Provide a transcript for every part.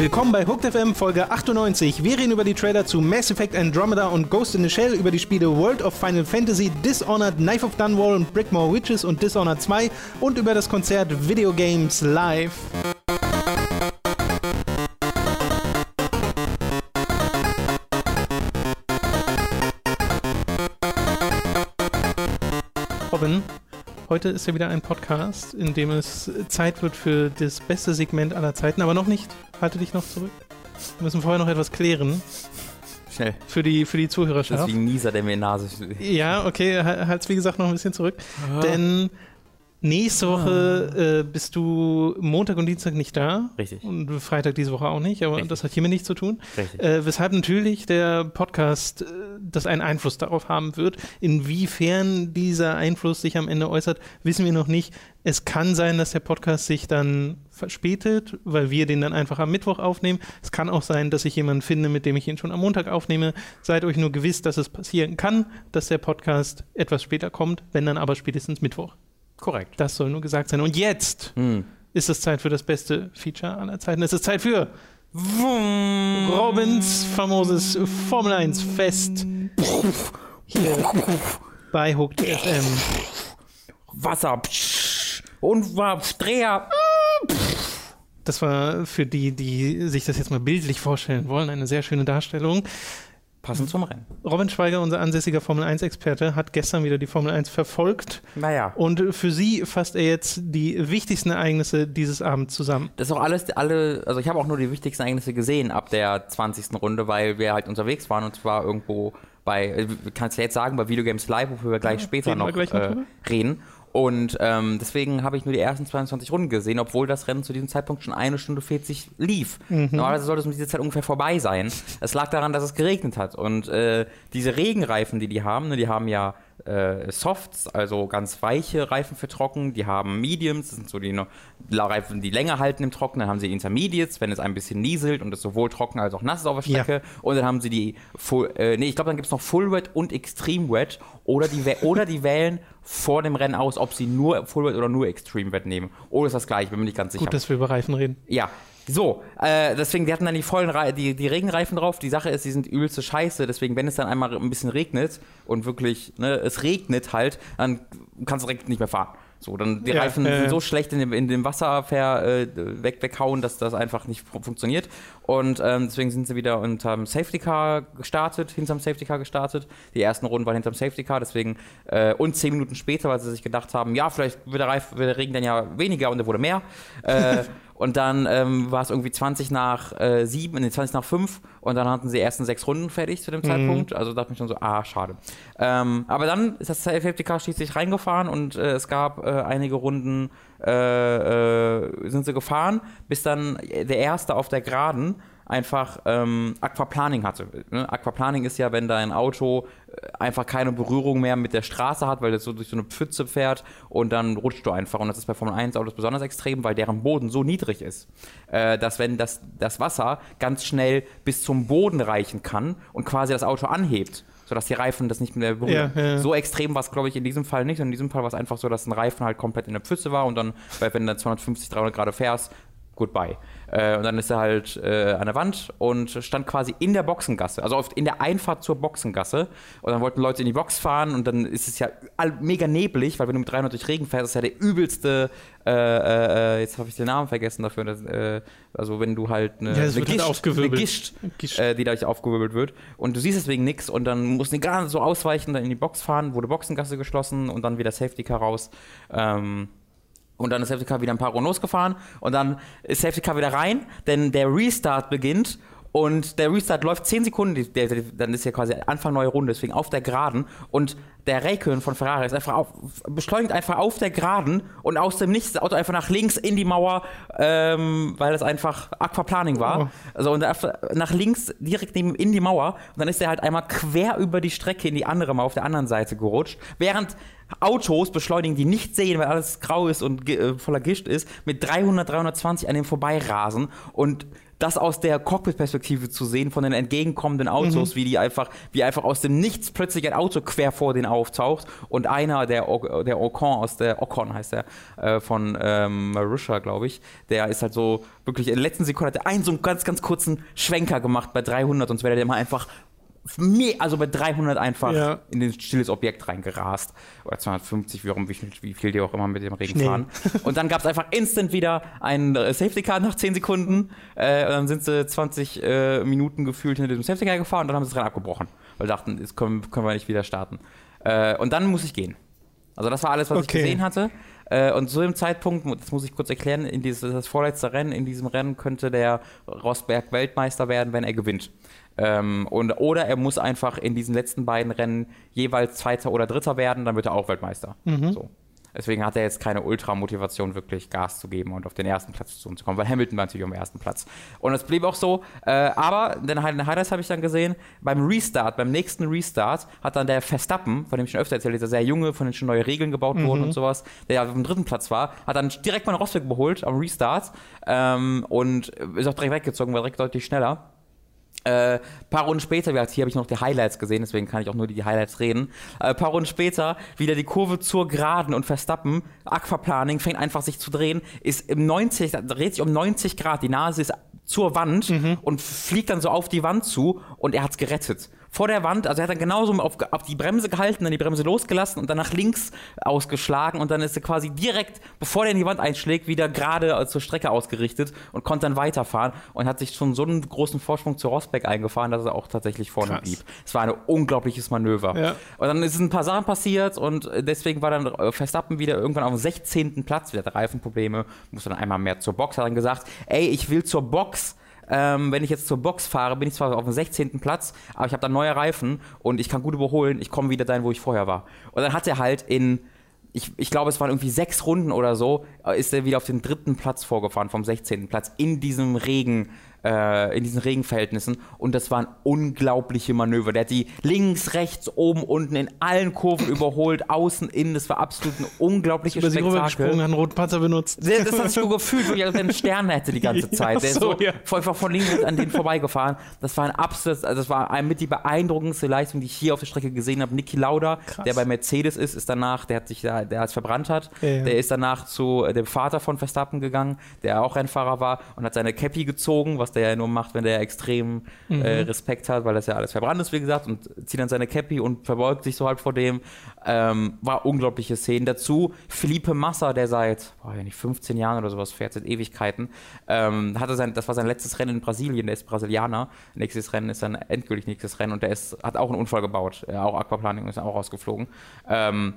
Willkommen bei Hooked FM Folge 98. Wir reden über die Trailer zu Mass Effect Andromeda und Ghost in the Shell, über die Spiele World of Final Fantasy, Dishonored, Knife of Dunwall und Brickmore Witches und Dishonored 2 und über das Konzert Video Games Live. Robin, heute ist ja wieder ein Podcast, in dem es Zeit wird für das beste Segment aller Zeiten, aber noch nicht. Halte dich noch zurück. Wir müssen vorher noch etwas klären. Schnell. Für die, für die Zuhörerschaft. Das ist wie ein Nieser, der mir in die Nase Ja, okay, halt's wie gesagt noch ein bisschen zurück. Ah. Denn Nächste Woche äh, bist du Montag und Dienstag nicht da. Richtig. Und Freitag diese Woche auch nicht, aber Richtig. das hat hiermit nichts zu tun. Richtig. Äh, weshalb natürlich der Podcast äh, das einen Einfluss darauf haben wird. Inwiefern dieser Einfluss sich am Ende äußert, wissen wir noch nicht. Es kann sein, dass der Podcast sich dann verspätet, weil wir den dann einfach am Mittwoch aufnehmen. Es kann auch sein, dass ich jemanden finde, mit dem ich ihn schon am Montag aufnehme. Seid euch nur gewiss, dass es passieren kann, dass der Podcast etwas später kommt, wenn dann aber spätestens Mittwoch. Korrekt. Das soll nur gesagt sein. Und jetzt hm. ist es Zeit für das beste Feature aller Zeiten. Es ist Zeit für Robins famoses Formel 1 Fest. Hier bei Hooked FM. Wasser und Dreher. Das war für die, die sich das jetzt mal bildlich vorstellen wollen, eine sehr schöne Darstellung. Passend zum Rennen. Robin Schweiger, unser ansässiger Formel 1-Experte, hat gestern wieder die Formel 1 verfolgt. Naja. Und für Sie fasst er jetzt die wichtigsten Ereignisse dieses Abends zusammen. Das ist auch alles, alle, also ich habe auch nur die wichtigsten Ereignisse gesehen ab der 20. Runde, weil wir halt unterwegs waren und zwar irgendwo bei, kannst du ja jetzt sagen, bei Videogames Live, wofür wir gleich ja, später noch, gleich noch äh, reden. Und ähm, deswegen habe ich nur die ersten 22 Runden gesehen, obwohl das Rennen zu diesem Zeitpunkt schon eine Stunde 40 lief. Mhm. Normalerweise sollte es um diese Zeit ungefähr vorbei sein. Es lag daran, dass es geregnet hat. Und äh, diese Regenreifen, die die haben, ne, die haben ja äh, Softs, also ganz weiche Reifen für trocken. Die haben Mediums, das sind so die Reifen, die länger halten im Trockenen. Dann haben sie Intermediates, wenn es ein bisschen nieselt und es sowohl trocken als auch nass ist auf der Strecke. Ja. Und dann haben sie die Full, äh, nee, ich glaube, dann gibt es noch Full Wet und Extreme Wet. Oder die, oder die wählen vor dem Rennen aus, ob sie nur Full Wet oder nur Extreme Wet nehmen. Oder ist das gleich, bin mir nicht ganz sicher. Gut, dass wir über Reifen reden. Ja, so, äh, deswegen, die hatten dann die vollen Re die, die Regenreifen drauf. Die Sache ist, die sind übelste Scheiße. Deswegen, wenn es dann einmal ein bisschen regnet und wirklich, ne, es regnet halt, dann kannst du direkt nicht mehr fahren. So, dann die ja, Reifen äh. sind so schlecht in dem, in dem Wasser ver, äh, weg, weghauen, dass das einfach nicht funktioniert. Und ähm, deswegen sind sie wieder unterm Safety Car gestartet, hinterm Safety Car gestartet. Die ersten Runden waren hinterm Safety Car, deswegen äh, und zehn Minuten später, weil sie sich gedacht haben, ja, vielleicht wird der, Reif, wird der Regen dann ja weniger und er wurde mehr. Und dann ähm, war es irgendwie 20 nach äh, 7, nee, 20 nach 5 und dann hatten sie die ersten sechs Runden fertig zu dem mhm. Zeitpunkt. Also dachte ich schon so, ah, schade. Ähm, aber dann ist das Safety Car schließlich reingefahren und äh, es gab äh, einige Runden, äh, äh, sind sie gefahren, bis dann der Erste auf der Geraden einfach ähm, Aquaplaning hatte. Ne? Aquaplaning ist ja, wenn dein Auto äh, einfach keine Berührung mehr mit der Straße hat, weil es so durch so eine Pfütze fährt und dann rutscht du einfach. Und das ist bei Formel 1 Autos besonders extrem, weil deren Boden so niedrig ist, äh, dass wenn das, das Wasser ganz schnell bis zum Boden reichen kann und quasi das Auto anhebt, sodass die Reifen das nicht mehr berühren. Ja, ja. So extrem war es, glaube ich, in diesem Fall nicht. Und in diesem Fall war es einfach so, dass ein Reifen halt komplett in der Pfütze war und dann, weil wenn du 250, 300 Grad fährst, goodbye. Äh, und dann ist er halt äh, an der Wand und stand quasi in der Boxengasse, also oft in der Einfahrt zur Boxengasse. Und dann wollten Leute in die Box fahren und dann ist es ja mega neblig, weil wenn du mit 300 durch Regen fährst, ist ja der übelste, äh, äh jetzt habe ich den Namen vergessen dafür, dass, äh, also wenn du halt eine, ja, eine, Gischt, eine Gischt, Gischt. Die dadurch aufgewirbelt wird und du siehst deswegen nichts und dann musst du gar so ausweichen, dann in die Box fahren, wurde Boxengasse geschlossen und dann wieder Safety Car raus. Ähm, und dann ist Safety Car wieder ein paar Runden losgefahren und dann ist Safety Car wieder rein, denn der Restart beginnt und der Restart läuft 10 Sekunden, der, der, dann ist ja quasi Anfang neue Runde, deswegen auf der Geraden. Und der Raikön von Ferrari ist einfach auf, beschleunigt einfach auf der Geraden und aus dem Nichts das Auto einfach nach links in die Mauer, ähm, weil das einfach Aquaplaning war. Oh. Also und nach links direkt neben in die Mauer und dann ist er halt einmal quer über die Strecke in die andere Mauer auf der anderen Seite gerutscht, während Autos beschleunigen, die nicht sehen, weil alles grau ist und äh, voller Gischt ist, mit 300, 320 an dem vorbeirasen und das aus der Cockpit-Perspektive zu sehen von den entgegenkommenden Autos, mhm. wie die einfach, wie einfach aus dem Nichts plötzlich ein Auto quer vor den auftaucht und einer, der, O- der Ocon aus der, Ocon heißt der, äh, von ähm, Marussia, glaube ich, der ist halt so wirklich in der letzten Sekunde hat er einen so einen ganz, ganz kurzen Schwenker gemacht bei 300 und so wäre der mal einfach also bei 300 einfach Ja. in ein stilles Objekt reingerast. Oder 250, wie, wie, viel- die auch immer mit dem Regen Schnell. fahren. Und dann gab es einfach instant wieder ein äh, Safety Car nach 10 Sekunden. Äh, und dann sind sie 20 äh, Minuten gefühlt hinter dem Safety Car gefahren und dann haben sie das Rennen abgebrochen. Weil sie dachten, jetzt können, können wir nicht wieder starten. Äh, und dann muss ich gehen. Also das war alles, was Okay. ich gesehen hatte. Äh, und zu dem Zeitpunkt, das muss ich kurz erklären, in dieses, das vorletzte Rennen, in diesem Rennen könnte der Rosberg Weltmeister werden, wenn er gewinnt. Ähm, und, oder er muss einfach in diesen letzten beiden Rennen jeweils Zweiter oder Dritter werden, dann wird er auch Weltmeister. So. Deswegen hat er jetzt keine Ultra-Motivation, wirklich Gas zu geben und auf den ersten Platz zu kommen, weil Hamilton war natürlich am ersten Platz. Und es blieb auch so. Äh, aber den Hi- den Highlights habe ich dann gesehen, beim Restart, beim nächsten Restart, hat dann der Verstappen, von dem ich schon öfter erzählt habe, dieser sehr junge, von dem schon neue Regeln gebaut wurden und sowas, der ja auf dem dritten Platz war, hat dann direkt mal einen Rosberg überholt am Restart ähm, und ist auch direkt weggezogen, war direkt deutlich schneller. Äh, paar Runden später, wie gesagt, hier habe ich noch die Highlights gesehen, deswegen kann ich auch nur die Highlights reden. Äh, paar Runden später wieder die Kurve zur Geraden und Verstappen, Aquaplaning, fängt einfach sich zu drehen, ist im 90, da dreht sich um 90 Grad, die Nase ist zur Wand und fliegt dann so auf die Wand zu und er hat's gerettet. Vor der Wand, also er hat dann genauso auf, auf die Bremse gehalten, dann die Bremse losgelassen und dann nach links ausgeschlagen und dann ist er quasi direkt, bevor er in die Wand einschlägt, wieder gerade äh, zur Strecke ausgerichtet und konnte dann weiterfahren und hat sich schon so einen großen Vorsprung zu Rosberg eingefahren, dass er auch tatsächlich vorne Krass. blieb. Es war ein unglaubliches Manöver. Ja. Und dann ist ein paar Sachen passiert und äh, deswegen war dann äh, Verstappen wieder irgendwann auf dem 16. Platz, wieder Reifenprobleme, musste dann einmal mehr zur Box, hat dann gesagt, ey, ich will zur Box. Ähm, wenn ich jetzt zur Box fahre, bin ich zwar auf dem 16. Platz, aber ich habe dann neue Reifen und ich kann gut überholen, ich komme wieder dahin, wo ich vorher war. Und dann hat er halt in, ich, ich glaube, es waren irgendwie sechs Runden oder so, äh, ist er wieder auf den dritten Platz vorgefahren, vom 16. Platz, in diesem Regen, äh, in diesen Regenverhältnissen. Und das waren unglaubliche Manöver. Der hat die links, rechts, oben, unten in allen Kurven überholt, außen, innen. Das war absolut ein unglaubliches Über sie Spektakel. rübergesprungen, hat einen roten Panzer benutzt. Der- Das hat sich so gefühlt, wirklich, als er einen Stern hätte die ganze Ja, Zeit. Der ist so, so ja. einfach von links an denen vorbeigefahren. Das war ein absolutes, also das war ein, mit die beeindruckendste Leistung, die ich hier auf der Strecke gesehen habe. Niki Lauda, Krass. der bei Mercedes ist, ist danach, der hat sich da, der es verbrannt hat, Ja, ja. der ist danach zu äh, dem Vater von Verstappen gegangen, der auch Rennfahrer war und hat seine Cappy gezogen, was der ja nur macht, wenn der extrem Mhm. äh, Respekt hat, weil das ja alles verbrannt ist, wie gesagt, und zieht dann seine Cappy und verbeugt sich so halb vor dem. Ähm, war unglaubliche Szenen. Dazu Felipe Massa, der seit, boah, ja nicht 15 Jahren oder sowas fährt, seit Ewigkeiten, ähm, hatte sein, das war sein letztes Rennen in Brasilien, der ist Brasilianer. Nächstes Rennen ist dann endgültig nächstes Rennen und der ist, hat auch einen Unfall gebaut. Ja, auch Aquaplaning ist auch rausgeflogen. Ähm,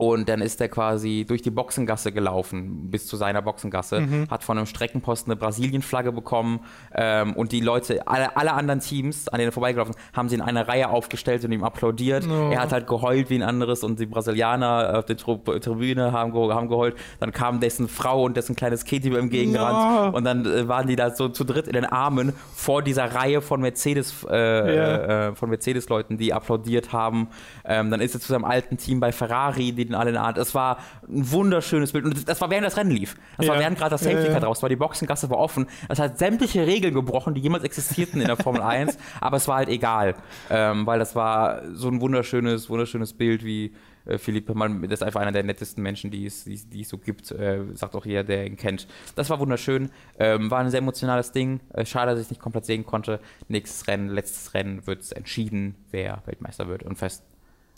und dann ist er quasi durch die Boxengasse gelaufen, bis zu seiner Boxengasse, hat von einem Streckenposten eine Brasilien-Flagge bekommen ähm, und die Leute, alle, alle anderen Teams, an denen er vorbeigelaufen ist, haben sie in einer Reihe aufgestellt und ihm applaudiert. Oh. Er hat halt geheult wie ein anderes und die Brasilianer auf der Tru Tribüne haben, ge haben geheult. Dann kam dessen Frau und dessen kleines Kind über ihm gegengerannt Ja. und dann äh, waren die da so zu dritt in den Armen vor dieser Reihe von Mercedes, äh, Ja. äh, von Mercedes-Leuten, die applaudiert haben. Ähm, dann ist er zu seinem alten Team bei Ferrari, die den alle in der Art. Es war ein wunderschönes Bild. Und das war während das Rennen lief. Das Ja. war während gerade das Ja, Safety Car ja. draus war. Die Boxengasse war offen. Das hat sämtliche Regeln gebrochen, die jemals existierten in der Formel 1. Aber es war halt egal. Ähm, weil das war so ein wunderschönes, wunderschönes Bild, wie äh, Philippe Mann, das ist einfach einer der nettesten Menschen, die es, die, die es so gibt, äh, sagt auch jeder, der ihn kennt. Das war wunderschön, ähm, war ein sehr emotionales Ding. Äh, schade, dass ich es nicht komplett sehen konnte. Nächstes Rennen, letztes Rennen wird es entschieden, wer Weltmeister wird und fest.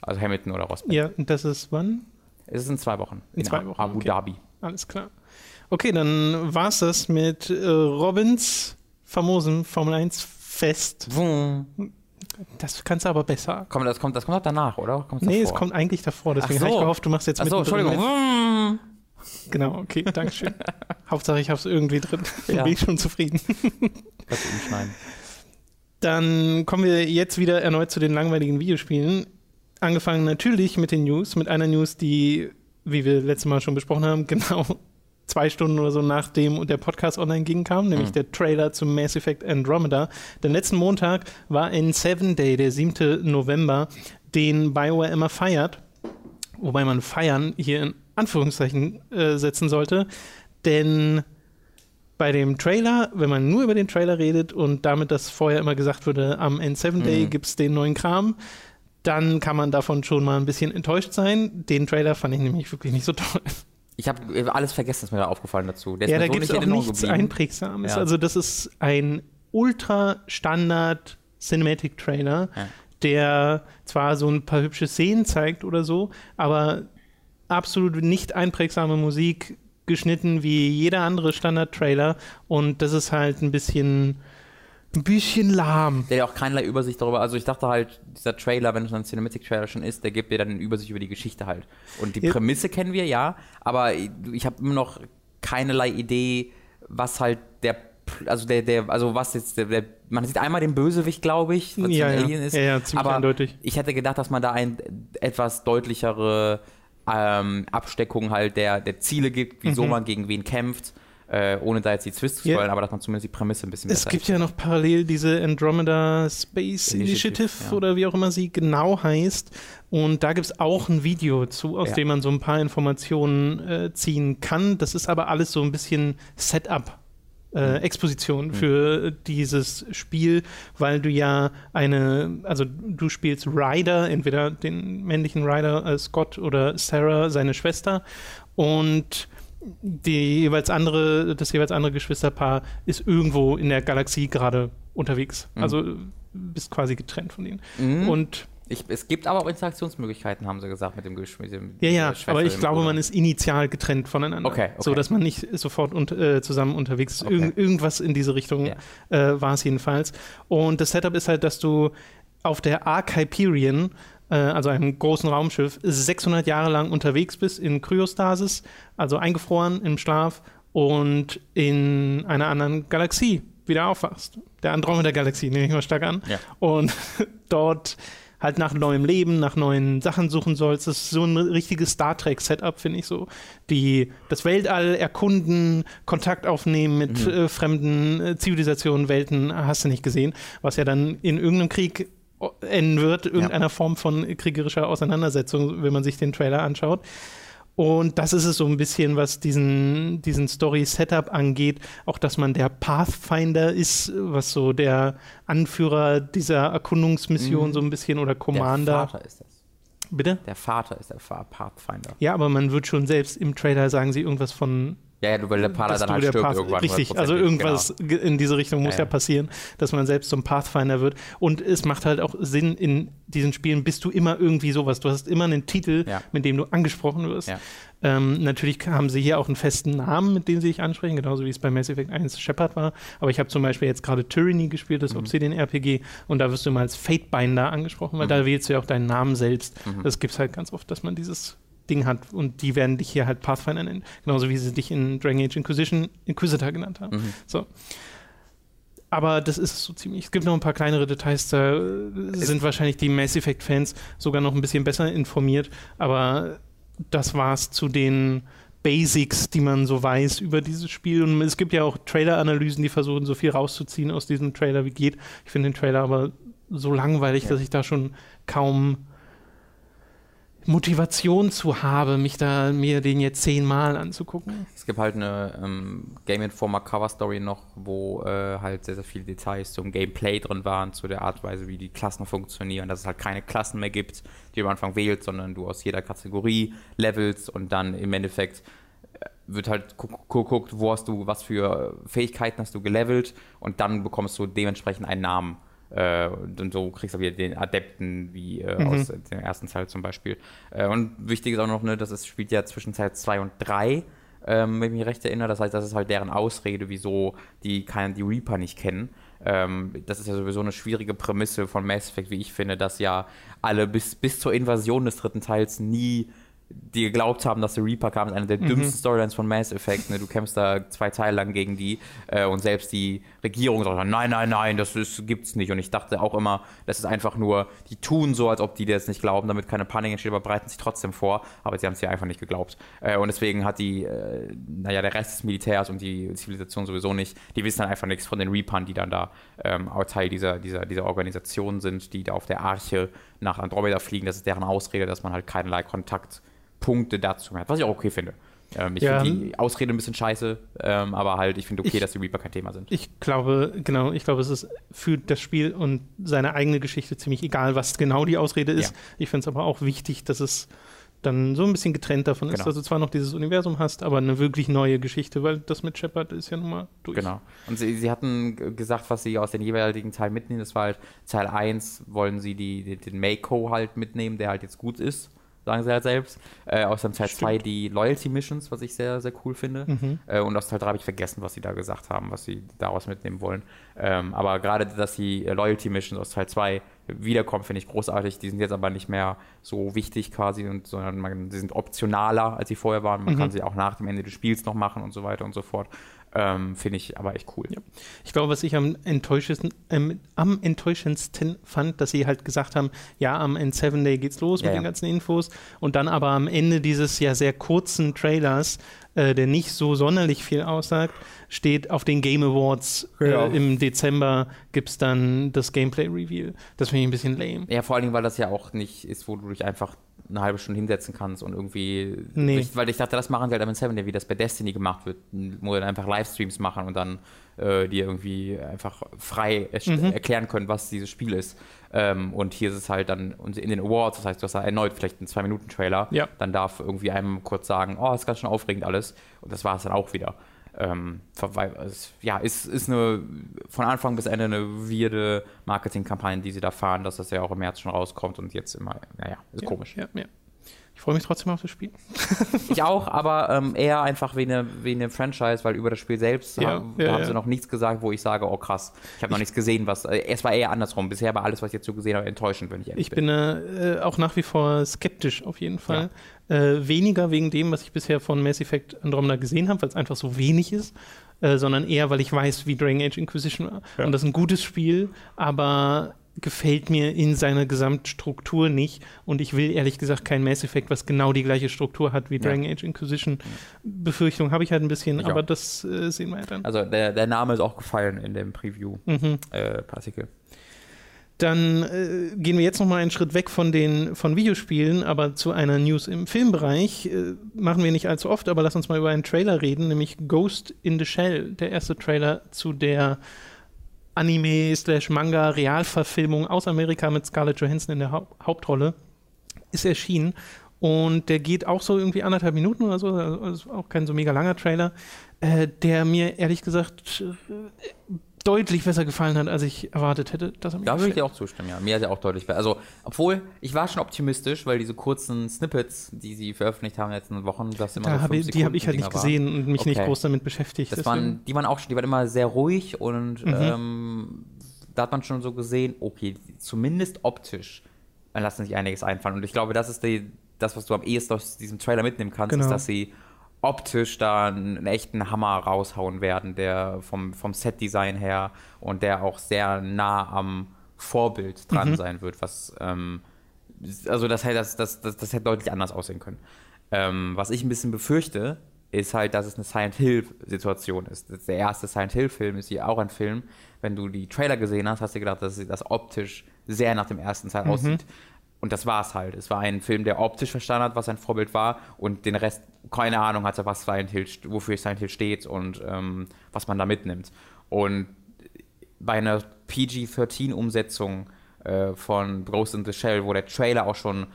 Also Hamilton oder Rosberg. Ja, und das ist wann? Es ist in zwei Wochen. In zwei A- Wochen, Abu okay. Dhabi. Alles klar. Okay, dann war's das mit äh, Robins famosem Formel 1 Fest. Das kannst du aber besser. Komm, das kommt, das kommt auch danach, oder? Kommt's Nee, davor? es kommt eigentlich davor, deswegen Ach so. habe ich gehofft, du machst jetzt Achso, mittendrin Entschuldigung. mit. Genau, okay, Dankeschön. Hauptsache, ich habe es irgendwie drin. Ja. Bin ich schon zufrieden. Kannst du umschneiden. Dann kommen wir jetzt wieder erneut zu den langweiligen Videospielen. Angefangen natürlich mit den News, mit einer News, die, wie wir letztes Mal schon besprochen haben, genau zwei Stunden oder so nachdem der Podcast online ging, kam, nämlich Mhm. der Trailer zum Mass Effect Andromeda. Denn letzten Montag war ein Seven Day, der 7. November, den BioWare immer feiert. Wobei man feiern hier in Anführungszeichen äh, setzen sollte. Denn bei dem Trailer, wenn man nur über den Trailer redet und damit, dass vorher immer gesagt wurde, am N7 Day Mhm. gibt es den neuen Kram, dann kann man davon schon mal ein bisschen enttäuscht sein. Den Trailer fand ich nämlich wirklich nicht so toll. Ich habe alles vergessen, ist mir da aufgefallen dazu. Der ja, da so gibt es auch nichts geblieben. Einprägsames. Ja. Also das ist ein ultra-Standard Cinematic Trailer, ja. der zwar so ein paar hübsche Szenen zeigt oder so, aber absolut nicht einprägsame Musik geschnitten wie jeder andere Standard-Trailer und das ist halt ein bisschen ein bisschen lahm. Der ja auch keinerlei Übersicht darüber, also ich dachte halt, dieser Trailer, wenn es ein Cinematic-Trailer schon ist, der gibt dir dann eine Übersicht über die Geschichte halt. Und die ja. Prämisse kennen wir, ja, aber ich habe immer noch keinerlei Idee, was halt der also der, der, also was jetzt, der, der, man sieht einmal den Bösewicht, glaube ich, was ja, ein Alien ist. Ja, ja, ziemlich aber eindeutig. Ich hätte gedacht, dass man da ein etwas deutlichere ähm, Absteckung halt der, der Ziele gibt, wieso mhm. man gegen wen kämpft äh, ohne da jetzt die Twist zu spoilern, yeah. aber dass man zumindest die Prämisse ein bisschen Es gibt ja noch parallel diese Andromeda Space Initiative, Initiative ja. oder wie auch immer sie genau heißt. Und da gibt es auch ein Video zu, aus ja. dem man so ein paar Informationen äh, ziehen kann. Das ist aber alles so ein bisschen Setup äh, mhm. Exposition mhm. für dieses Spiel, weil du ja eine, also du spielst Ryder, entweder den männlichen Ryder äh, Scott oder Sarah, seine Schwester, und die jeweils andere, das jeweils andere Geschwisterpaar ist irgendwo in der Galaxie gerade unterwegs. Mhm. Also bist quasi getrennt von ihnen. Mhm. Und ich, es gibt aber auch Interaktionsmöglichkeiten, haben sie gesagt, mit dem Geschwister. Ja, ja, aber ich glaube, man ist initial getrennt voneinander. Okay, okay. So, dass man nicht sofort und, äh, zusammen unterwegs ist. Okay. Irgend, irgendwas in diese Richtung ja. äh, war es jedenfalls. Und das Setup ist halt, dass du auf der Arch-Hyperion äh, also einem großen Raumschiff, 600 Jahre lang unterwegs bist in Kryostasis, also eingefroren im Schlaf und in einer anderen Galaxie wieder aufwachst. Der Andromeda-Galaxie, nehme ich mal stark an. Ja. Und dort halt nach neuem Leben, nach neuen Sachen suchen sollst. Das ist so ein richtiges Star Trek-Setup, finde ich so. Die das Weltall erkunden, Kontakt aufnehmen mit mhm. äh, fremden äh, Zivilisationen, Welten, hast du nicht gesehen, was ja dann in irgendeinem Krieg enden wird, irgendeiner ja. Form von kriegerischer Auseinandersetzung, wenn man sich den Trailer anschaut. Und das ist es so ein bisschen, was diesen, diesen Story-Setup angeht. Auch, dass man der Pathfinder ist, was so der Anführer dieser Erkundungsmission mhm. so ein bisschen oder Commander. Der Vater ist das. Bitte? Der Vater ist der Pathfinder. Ja, aber man wird schon selbst im Trailer sagen sie irgendwas von ja, ja, weil der Pader dann halt stirbt Path, irgendwann. Richtig, also irgendwas genau. in diese Richtung muss ja, ja, passieren, dass man selbst zum Pathfinder wird. Und es macht halt auch Sinn, in diesen Spielen bist du immer irgendwie sowas. Du hast immer einen Titel, ja. mit dem du angesprochen wirst. Ähm, natürlich haben sie hier auch einen festen Namen, mit dem sie dich ansprechen, genauso wie es bei Mass Effect 1 Shepard war. Aber ich habe zum Beispiel jetzt gerade Tyranny gespielt, das mhm. Obsidian-RPG, und da wirst du immer als Fatebinder angesprochen, weil mhm. da wählst du ja auch deinen Namen selbst. Mhm. Das gibt es halt ganz oft, dass man dieses Ding hat und die werden dich hier halt Pathfinder nennen, genauso wie sie dich in Dragon Age Inquisition Inquisitor genannt haben. Mhm. So. Aber das ist so ziemlich. Es gibt noch ein paar kleinere Details, da sind wahrscheinlich die Mass Effect-Fans sogar noch ein bisschen besser informiert, aber das war's zu den Basics, die man so weiß über dieses Spiel. Und es gibt ja auch Trailer-Analysen, die versuchen, so viel rauszuziehen aus diesem Trailer wie geht. Ich finde den Trailer aber so langweilig, ja. dass ich da schon kaum Motivation zu habe, mich da mir den jetzt zehnmal anzugucken. Es gibt halt eine ähm, Game Informer Cover Story noch, wo äh, halt sehr, sehr viele Details zum Gameplay drin waren, zu der Art und Weise, wie die Klassen funktionieren, dass es halt keine Klassen mehr gibt, die du am Anfang wählst, sondern du aus jeder Kategorie levelst und dann im Endeffekt äh, wird halt geguckt, wo hast du, was für Fähigkeiten hast du gelevelt und dann bekommst du dementsprechend einen Namen. Äh, und so kriegst du wieder den Adepten, wie äh, mhm. aus dem ersten Teil zum Beispiel. Äh, und wichtig ist auch noch, ne, das ist, spielt ja zwischen Teil 2 und 3, ähm, wenn ich mich recht erinnere. Das heißt, das ist halt deren Ausrede, wieso die, kein, die Reaper nicht kennen. Ähm, das ist ja sowieso eine schwierige Prämisse von Mass Effect, wie ich finde, dass ja alle bis, bis zur Invasion des dritten Teils nie die geglaubt haben, dass der Reaper kam, ist eine der mhm. dümmsten Storylines von Mass Effect. Ne? Du kämpfst da zwei Teile lang gegen die äh, und selbst die Regierung sagt, nein, nein, nein, das ist, gibt's nicht. Und ich dachte auch immer, das ist einfach nur, die tun so, als ob die das nicht glauben, damit keine Panik entsteht, aber bereiten sich trotzdem vor. Aber sie haben es ja einfach nicht geglaubt. Äh, und deswegen hat die, äh, naja, der Rest des Militärs und die Zivilisation sowieso nicht, die wissen dann einfach nichts von den Reapern, die dann da ähm, auch Teil dieser, dieser, dieser Organisation sind, die da auf der Arche nach Andromeda fliegen. Das ist deren Ausrede, dass man halt keinerlei Kontakt Punkte dazu hat, was ich auch okay finde. Ähm, ich Ja. finde die Ausrede ein bisschen scheiße, ähm, aber halt, ich finde okay, Ich- dass die Reaper kein Thema sind. Ich glaube, genau, ich glaube, es ist für das Spiel und seine eigene Geschichte ziemlich egal, was genau die Ausrede ist. Ja. Ich finde es aber auch wichtig, dass es dann so ein bisschen getrennt davon ist, Genau. dass du zwar noch dieses Universum hast, aber eine wirklich neue Geschichte, weil das mit Shepard ist ja nun mal durch. Genau. Und sie, sie hatten gesagt, was sie aus den jeweiligen Teilen mitnehmen. Das war halt Teil 1 wollen sie die, den Mako halt mitnehmen, der halt jetzt gut ist, sagen sie halt selbst. Äh, aus dem Teil Stimmt. 2 die Loyalty Missions, was ich sehr, sehr cool finde. Mhm. Äh, und aus Teil 3 habe ich vergessen, was sie da gesagt haben, was sie daraus mitnehmen wollen. Ähm, aber gerade, dass die Loyalty Missions aus Teil 2 wiederkommen, finde ich großartig. Die sind jetzt aber nicht mehr so wichtig quasi, und, sondern man, sie sind optionaler, als sie vorher waren. Man Mhm. kann sie auch nach dem Ende des Spiels noch machen und so weiter und so fort. Ähm, finde ich aber echt cool. Ja. Ich glaube, was ich am enttäuschendsten, ähm, am enttäuschendsten fand, dass sie halt gesagt haben, ja, am N7 Day geht's los Ja, mit ja. den ganzen Infos und dann aber am Ende dieses ja sehr kurzen Trailers, äh, der nicht so sonderlich viel aussagt, steht auf den Game Awards äh, im Dezember gibt's dann das Gameplay Reveal. Das finde ich ein bisschen lame. Ja, vor allen Dingen, weil das ja auch nicht ist, wo du dich einfach eine halbe Stunde hinsetzen kannst und irgendwie. Nee. Ich, weil ich dachte, das machen sie halt am Seven, wie das bei Destiny gemacht wird, wo dann einfach Livestreams machen und dann äh, dir irgendwie einfach frei Mhm. erklären können, was dieses Spiel ist. Ähm, und hier ist es halt dann und in den Awards, das heißt, du hast da erneut vielleicht einen Zwei-Minuten-Trailer. Ja. Dann darf irgendwie einem kurz sagen, oh, ist ganz schön aufregend alles. Und das war es dann auch wieder. Ähm, ja, ist, ist eine von Anfang bis Ende eine weirde Marketingkampagne, die sie da fahren, dass das ja auch im März schon rauskommt und jetzt immer, naja, ist ja, komisch. Ja, ja. Ich freue mich trotzdem auf das Spiel. Ich auch, aber ähm, eher einfach wie eine, wie eine Franchise, weil über das Spiel selbst Ja, haben, ja, haben ja. sie noch nichts gesagt, wo ich sage, oh krass, ich habe noch nichts gesehen, was. Äh, es war eher andersrum. Bisher war alles, was ich jetzt so gesehen habe, enttäuschend, wenn ich ehrlich Ich bin äh, auch nach wie vor skeptisch auf jeden Fall. Äh, weniger wegen dem, was ich bisher von Mass Effect Andromeda gesehen habe, weil es einfach so wenig ist, äh, sondern eher, weil ich weiß, wie Dragon Age Inquisition war. Ja. Und das ist ein gutes Spiel, aber gefällt mir in seiner Gesamtstruktur nicht. Und ich will ehrlich gesagt kein Mass Effect, was genau die gleiche Struktur hat wie Ja. DragonAge Inquisition. Befürchtung habe ich halt ein bisschen, Ich aber auch. das äh, sehen wir ja dann. Also der, der Name ist auch gefallen in dem Mhm. Dann äh, gehen wir jetzt noch mal einen Schritt weg von den von Videospielen, aber zu einer News im Filmbereich. Äh, machen wir nicht allzu oft, aber lass uns mal über einen Trailer reden, nämlich Ghost in the Shell, der erste Trailer zu der Anime-Manga-Realverfilmung aus Amerika mit Scarlett Johansson in der Hau Hauptrolle, ist erschienen. Und der geht auch so irgendwie anderthalb Minuten oder so, also ist auch kein so mega langer Trailer, äh, der mir ehrlich gesagt äh, deutlich besser gefallen hat, als ich erwartet hätte, dass er mir Da würde ich dir auch zustimmen, ja. Mir hat er auch deutlich besser. Also, obwohl, ich war schon optimistisch, weil diese kurzen Snippets, die sie veröffentlicht haben in den letzten Wochen, das immer Da so hab ich, die habe ich halt nicht Dinger waren. gesehen und mich nicht Okay. groß damit beschäftigt. Das waren, die waren auch schon, die waren immer sehr ruhig und Mhm. ähm, da hat man schon so gesehen, okay, zumindest optisch lassen sich einiges einfallen. Und ich glaube, das ist die, das, was du am ehesten aus diesem Trailer mitnehmen kannst, Genau. ist, dass sie optisch da einen, echten Hammer raushauen werden, der vom, vom Set-Design her und der auch sehr nah am Vorbild dran Mhm. sein wird, was ähm, also das, hätte- das, das, das, das hätte deutlich anders aussehen können. Ähm, was ich ein bisschen befürchte, ist halt, dass es eine Silent Hill-Situation ist. Der erste Silent Hill-Film ist hier auch ein Film. Wenn du die Trailer gesehen hast, hast du gedacht, dass das optisch sehr nach dem ersten Teil aussieht. Und das war es halt. Es war ein Film, der optisch verstanden hat, was sein Vorbild war und den Rest, keine Ahnung hatte, was Silent Hill, wofür Silent Hill steht und ähm, was man da mitnimmt. Und bei einer PG-13-Umsetzung äh, von Ghost in the Shell, wo der Trailer auch schon,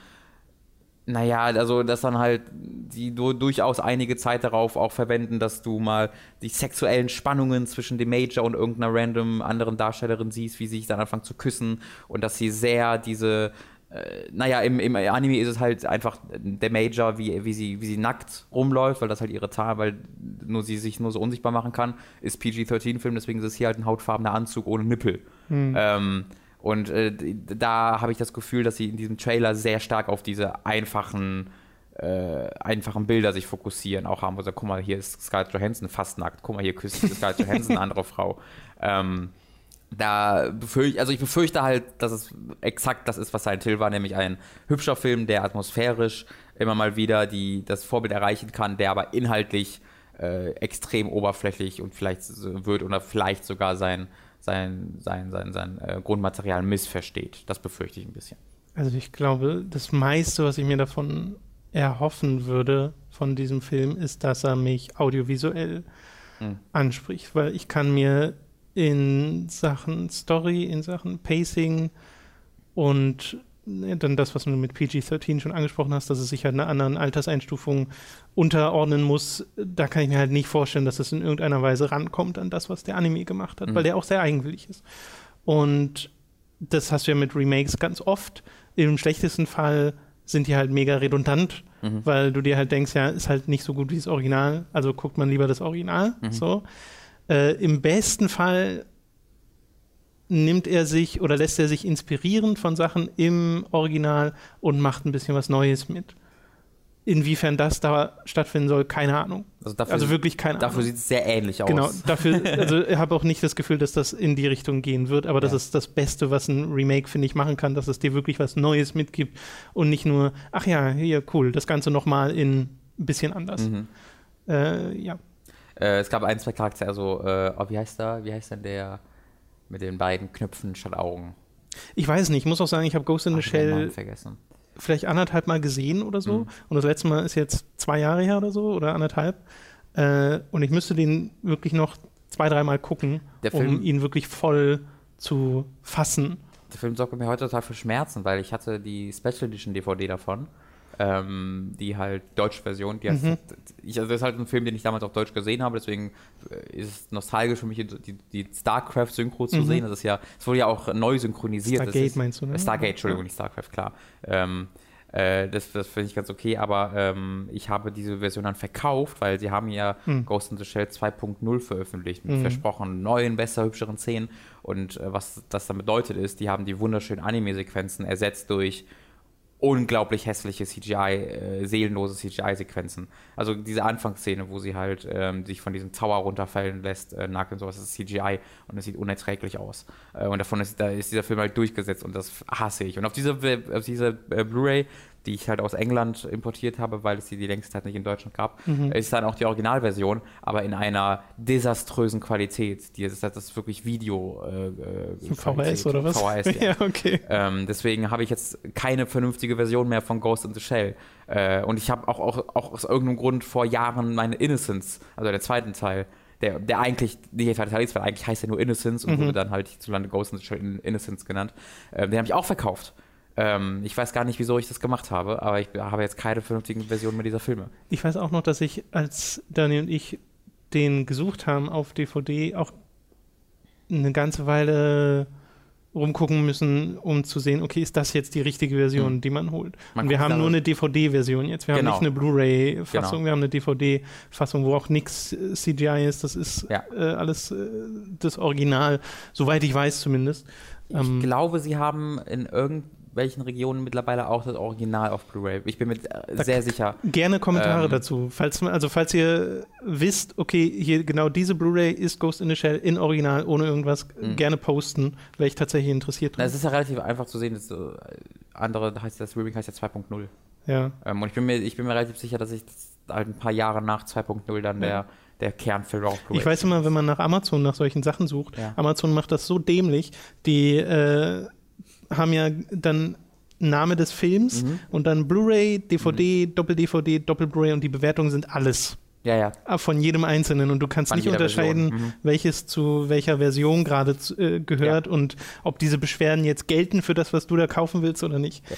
naja, also dass dann halt die du, durchaus einige Zeit darauf auch verwenden, dass du mal die sexuellen Spannungen zwischen dem Major und irgendeiner random anderen Darstellerin siehst, wie sie sich dann anfangen zu küssen und dass sie sehr diese äh, naja, im, im Anime ist es halt einfach der Major, wie, wie, sie, wie sie nackt rumläuft, weil das halt ihre Tat, weil nur sie sich nur so unsichtbar machen kann, ist PG-13-Film, deswegen ist es hier halt ein hautfarbener Anzug ohne Nippel. Ähm, und äh, da habe ich das Gefühl, dass sie in diesem Trailer sehr stark auf diese einfachen, äh, einfachen Bilder sich fokussieren, auch haben, wo sie sagen, guck mal, hier ist Scarlett Johansson fast nackt, guck mal, hier küsst Scarlett Johansson eine andere Frau. Ähm, da befürchte, also ich befürchte halt, dass es exakt das ist, was Silent Hill war, nämlich ein hübscher Film, der atmosphärisch immer mal wieder die, das Vorbild erreichen kann, der aber inhaltlich äh, extrem oberflächlich und vielleicht wird oder vielleicht sogar sein, sein, sein, sein, sein äh, Grundmaterial missversteht. Das befürchte ich ein bisschen. Also ich glaube, das meiste, was ich mir davon erhoffen würde von diesem Film, ist, dass er mich audiovisuell Hm. anspricht, weil ich kann mir in Sachen Story, in Sachen Pacing und ne, dann das, was du mit PG-13 schon angesprochen hast, dass es sich halt einer anderen Alterseinstufung unterordnen muss, da kann ich mir halt nicht vorstellen, dass es in irgendeiner Weise rankommt an das, was der Anime gemacht hat, Mhm. weil der auch sehr eigenwillig ist. Und das hast du ja mit Remakes ganz oft. Im schlechtesten Fall sind die halt mega redundant, Mhm. weil du dir halt denkst, ja, ist halt nicht so gut wie das Original, also guckt man lieber das Original. Mhm. So. Äh, Im besten Fall nimmt er sich oder lässt er sich inspirieren von Sachen im Original und macht ein bisschen was Neues mit. Inwiefern das da stattfinden soll, keine Ahnung. Also dafür, Also wirklich keine dafür Ahnung. sieht es sehr ähnlich aus. Genau, dafür, also ich habe auch nicht das Gefühl, dass das in die Richtung gehen wird, aber das Ja. ist das Beste, was ein Remake, finde ich, machen kann, dass es dir wirklich was Neues mitgibt und nicht nur, ach ja, hier, cool, das Ganze nochmal in ein bisschen anders. Mhm. Äh, ja. Äh, es gab ein, zwei Charaktere, also, äh, oh, wie heißt der, wie heißt denn der mit den beiden Knöpfen statt Augen? Ich weiß nicht, ich muss auch sagen, ich habe Ghost in the Shell vergessen. vielleicht anderthalb Mal gesehen oder so. Mhm. Und das letzte Mal ist jetzt zwei Jahre her oder so oder anderthalb. Äh, und ich müsste den wirklich noch zwei, dreimal gucken, um ihn wirklich voll zu fassen. Der Film sorgt bei mir heute total für Schmerzen, weil ich hatte die Special Edition DVD davon. Ähm, die halt deutsche Version, die heißt, Mhm. ich, also das ist halt ein Film, den ich damals auf Deutsch gesehen habe, deswegen äh, ist es nostalgisch für mich, die, die StarCraft-Synchro zu Mhm. sehen. Das ist ja, es wurde ja auch neu synchronisiert. Stargate ist, meinst du, ne? Stargate, Entschuldigung, nicht StarCraft, klar. Ähm, äh, das das finde ich ganz okay, aber ähm, ich habe diese Version dann verkauft, weil sie haben ja Hm. Ghost in the Shell 2.0 veröffentlicht mit Mhm. versprochen neuen, besser, hübscheren Szenen. Und äh, was das dann bedeutet ist, die haben die wunderschönen Anime-Sequenzen ersetzt durch unglaublich hässliche CGI, äh, seelenlose CGI-Sequenzen. Also diese Anfangsszene, wo sie halt ähm, sich von diesem Tower runterfallen lässt, äh, nackt und sowas, das ist CGI und es sieht unerträglich aus. Äh, und davon ist, da ist dieser Film halt durchgesetzt und das hasse ich. Und auf diese, auf diese äh, Blu-ray, die ich halt aus England importiert habe, weil es die die längste Zeit nicht in Deutschland gab, Mhm. ist dann auch die Originalversion, aber in einer desaströsen Qualität. Die ist, das ist wirklich Video. Äh, äh, VHS Qualität. oder was? VHS, ja. ja, okay. Ähm, deswegen habe ich jetzt keine vernünftige Version mehr von Ghost in the Shell. Äh, und ich habe auch, auch, auch aus irgendeinem Grund vor Jahren meine Innocence, also den zweiten Teil, der, der eigentlich nicht der zweite Teil ist, weil eigentlich heißt er nur Innocence und Mhm. wurde dann halt hierzulande Ghost in the Shell in Innocence genannt. Ähm, den habe ich auch verkauft. Ähm, ich weiß gar nicht, wieso ich das gemacht habe, aber ich habe jetzt keine vernünftigen Versionen mehr dieser Filme. Ich weiß auch noch, dass ich, als Daniel und ich den gesucht haben auf DVD, auch eine ganze Weile rumgucken müssen, um zu sehen, okay, ist das jetzt die richtige Version, Mhm. die man holt? Man und wir haben nur eine DVD-Version jetzt. Wir Genau. haben nicht eine Blu-ray-Fassung, Genau. wir haben eine DVD-Fassung, wo auch nichts äh, CGI ist. Das ist Ja. äh, alles äh, das Original, soweit ich weiß zumindest. Ich Ähm, glaube, sie haben in irgendwelchen Regionen mittlerweile auch das Original auf Blu-ray. Ich bin mir äh, sehr sicher. Gerne Kommentare Ähm, dazu. Falls, also falls ihr wisst, okay, hier genau diese Blu-ray ist Ghost in the Shell in Original, ohne irgendwas, Mhm. gerne posten. Wäre ich tatsächlich interessiert Na, es ist ja relativ einfach zu sehen. Das, äh, andere heißt das Remake heißt ja 2.0. Ja. Ähm, und ich bin, mir, ich bin mir relativ sicher, dass ich das halt ein paar Jahre nach 2.0 dann der, der Kernfilm auf Blu-ray Ich weiß immer, wenn man nach Amazon nach solchen Sachen sucht, Ja. Amazon macht das so dämlich, die äh, haben ja dann Name des Films Mhm. und dann Blu-ray, DVD, Doppel-DVD, Doppel-Blu-ray und die Bewertungen sind alles. Ja, ja. Ah, Von jedem Einzelnen und du kannst Von nicht unterscheiden. Mhm. welches zu welcher Version gerade äh, gehört und ob diese Beschwerden jetzt gelten für das, was du da kaufen willst oder nicht. Ja.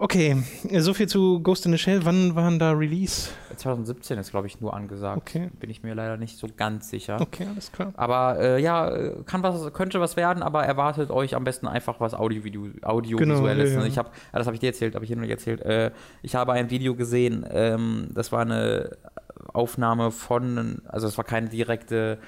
Okay, äh, so viel zu Ghost in the Shell. Wann waren da Release? 2017 ist, glaube ich, nur angesagt. Okay. Bin ich mir leider nicht so ganz sicher. Okay, alles klar. Aber äh, ja, kann was, könnte was werden, aber erwartet euch am besten einfach was Audio Audiovisuelles. Genau, ja, ja. Ich habe, das habe ich dir erzählt, habe ich hier noch nicht erzählt. Äh, ich habe ein Video gesehen, ähm, das war eine Aufnahme von, also es war keine direkte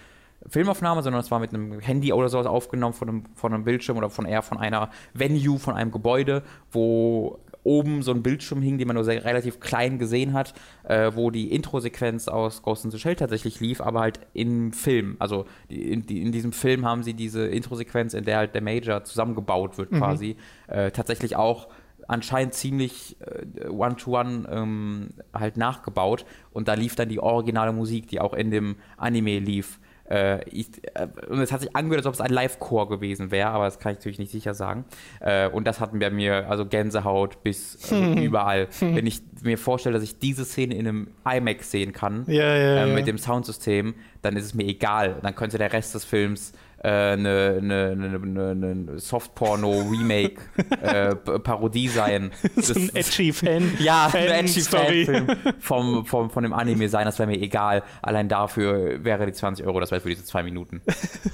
Filmaufnahme, sondern es war mit einem Handy oder sowas aufgenommen von einem, von einem Bildschirm oder von eher von einer Venue, von einem Gebäude, wo oben so ein Bildschirm hing, den man nur sehr relativ klein gesehen hat, äh, wo die Intro-Sequenz aus Ghost in the Shell tatsächlich lief, aber halt im Film. Also in, die, in diesem Film haben sie diese Intro-Sequenz, in der halt der Major zusammengebaut wird Mhm. quasi, äh, tatsächlich auch anscheinend ziemlich äh, One-to-One ähm, halt nachgebaut und da lief dann die originale Musik, die auch in dem Anime lief. Äh, ich, äh, und es hat sich angehört, als ob es ein Live-Core gewesen wäre, aber das kann ich natürlich nicht sicher sagen. Äh, und das hat bei mir also Gänsehaut bis also überall. Wenn ich mir vorstelle, dass ich diese Szene in einem IMAX sehen kann, Ja, ja, äh, ja. mit dem Soundsystem, dann ist es mir egal. Dann könnte der Rest des Films äh, eine, eine, eine, eine, Softporno-Remake-Parodie sein. so ein edgy Fan. ja, ein edgy. Fanfilm vom, vom, von dem Anime sein, das wäre mir egal. Allein dafür wäre die 20 Euro, das wäre für diese zwei Minuten.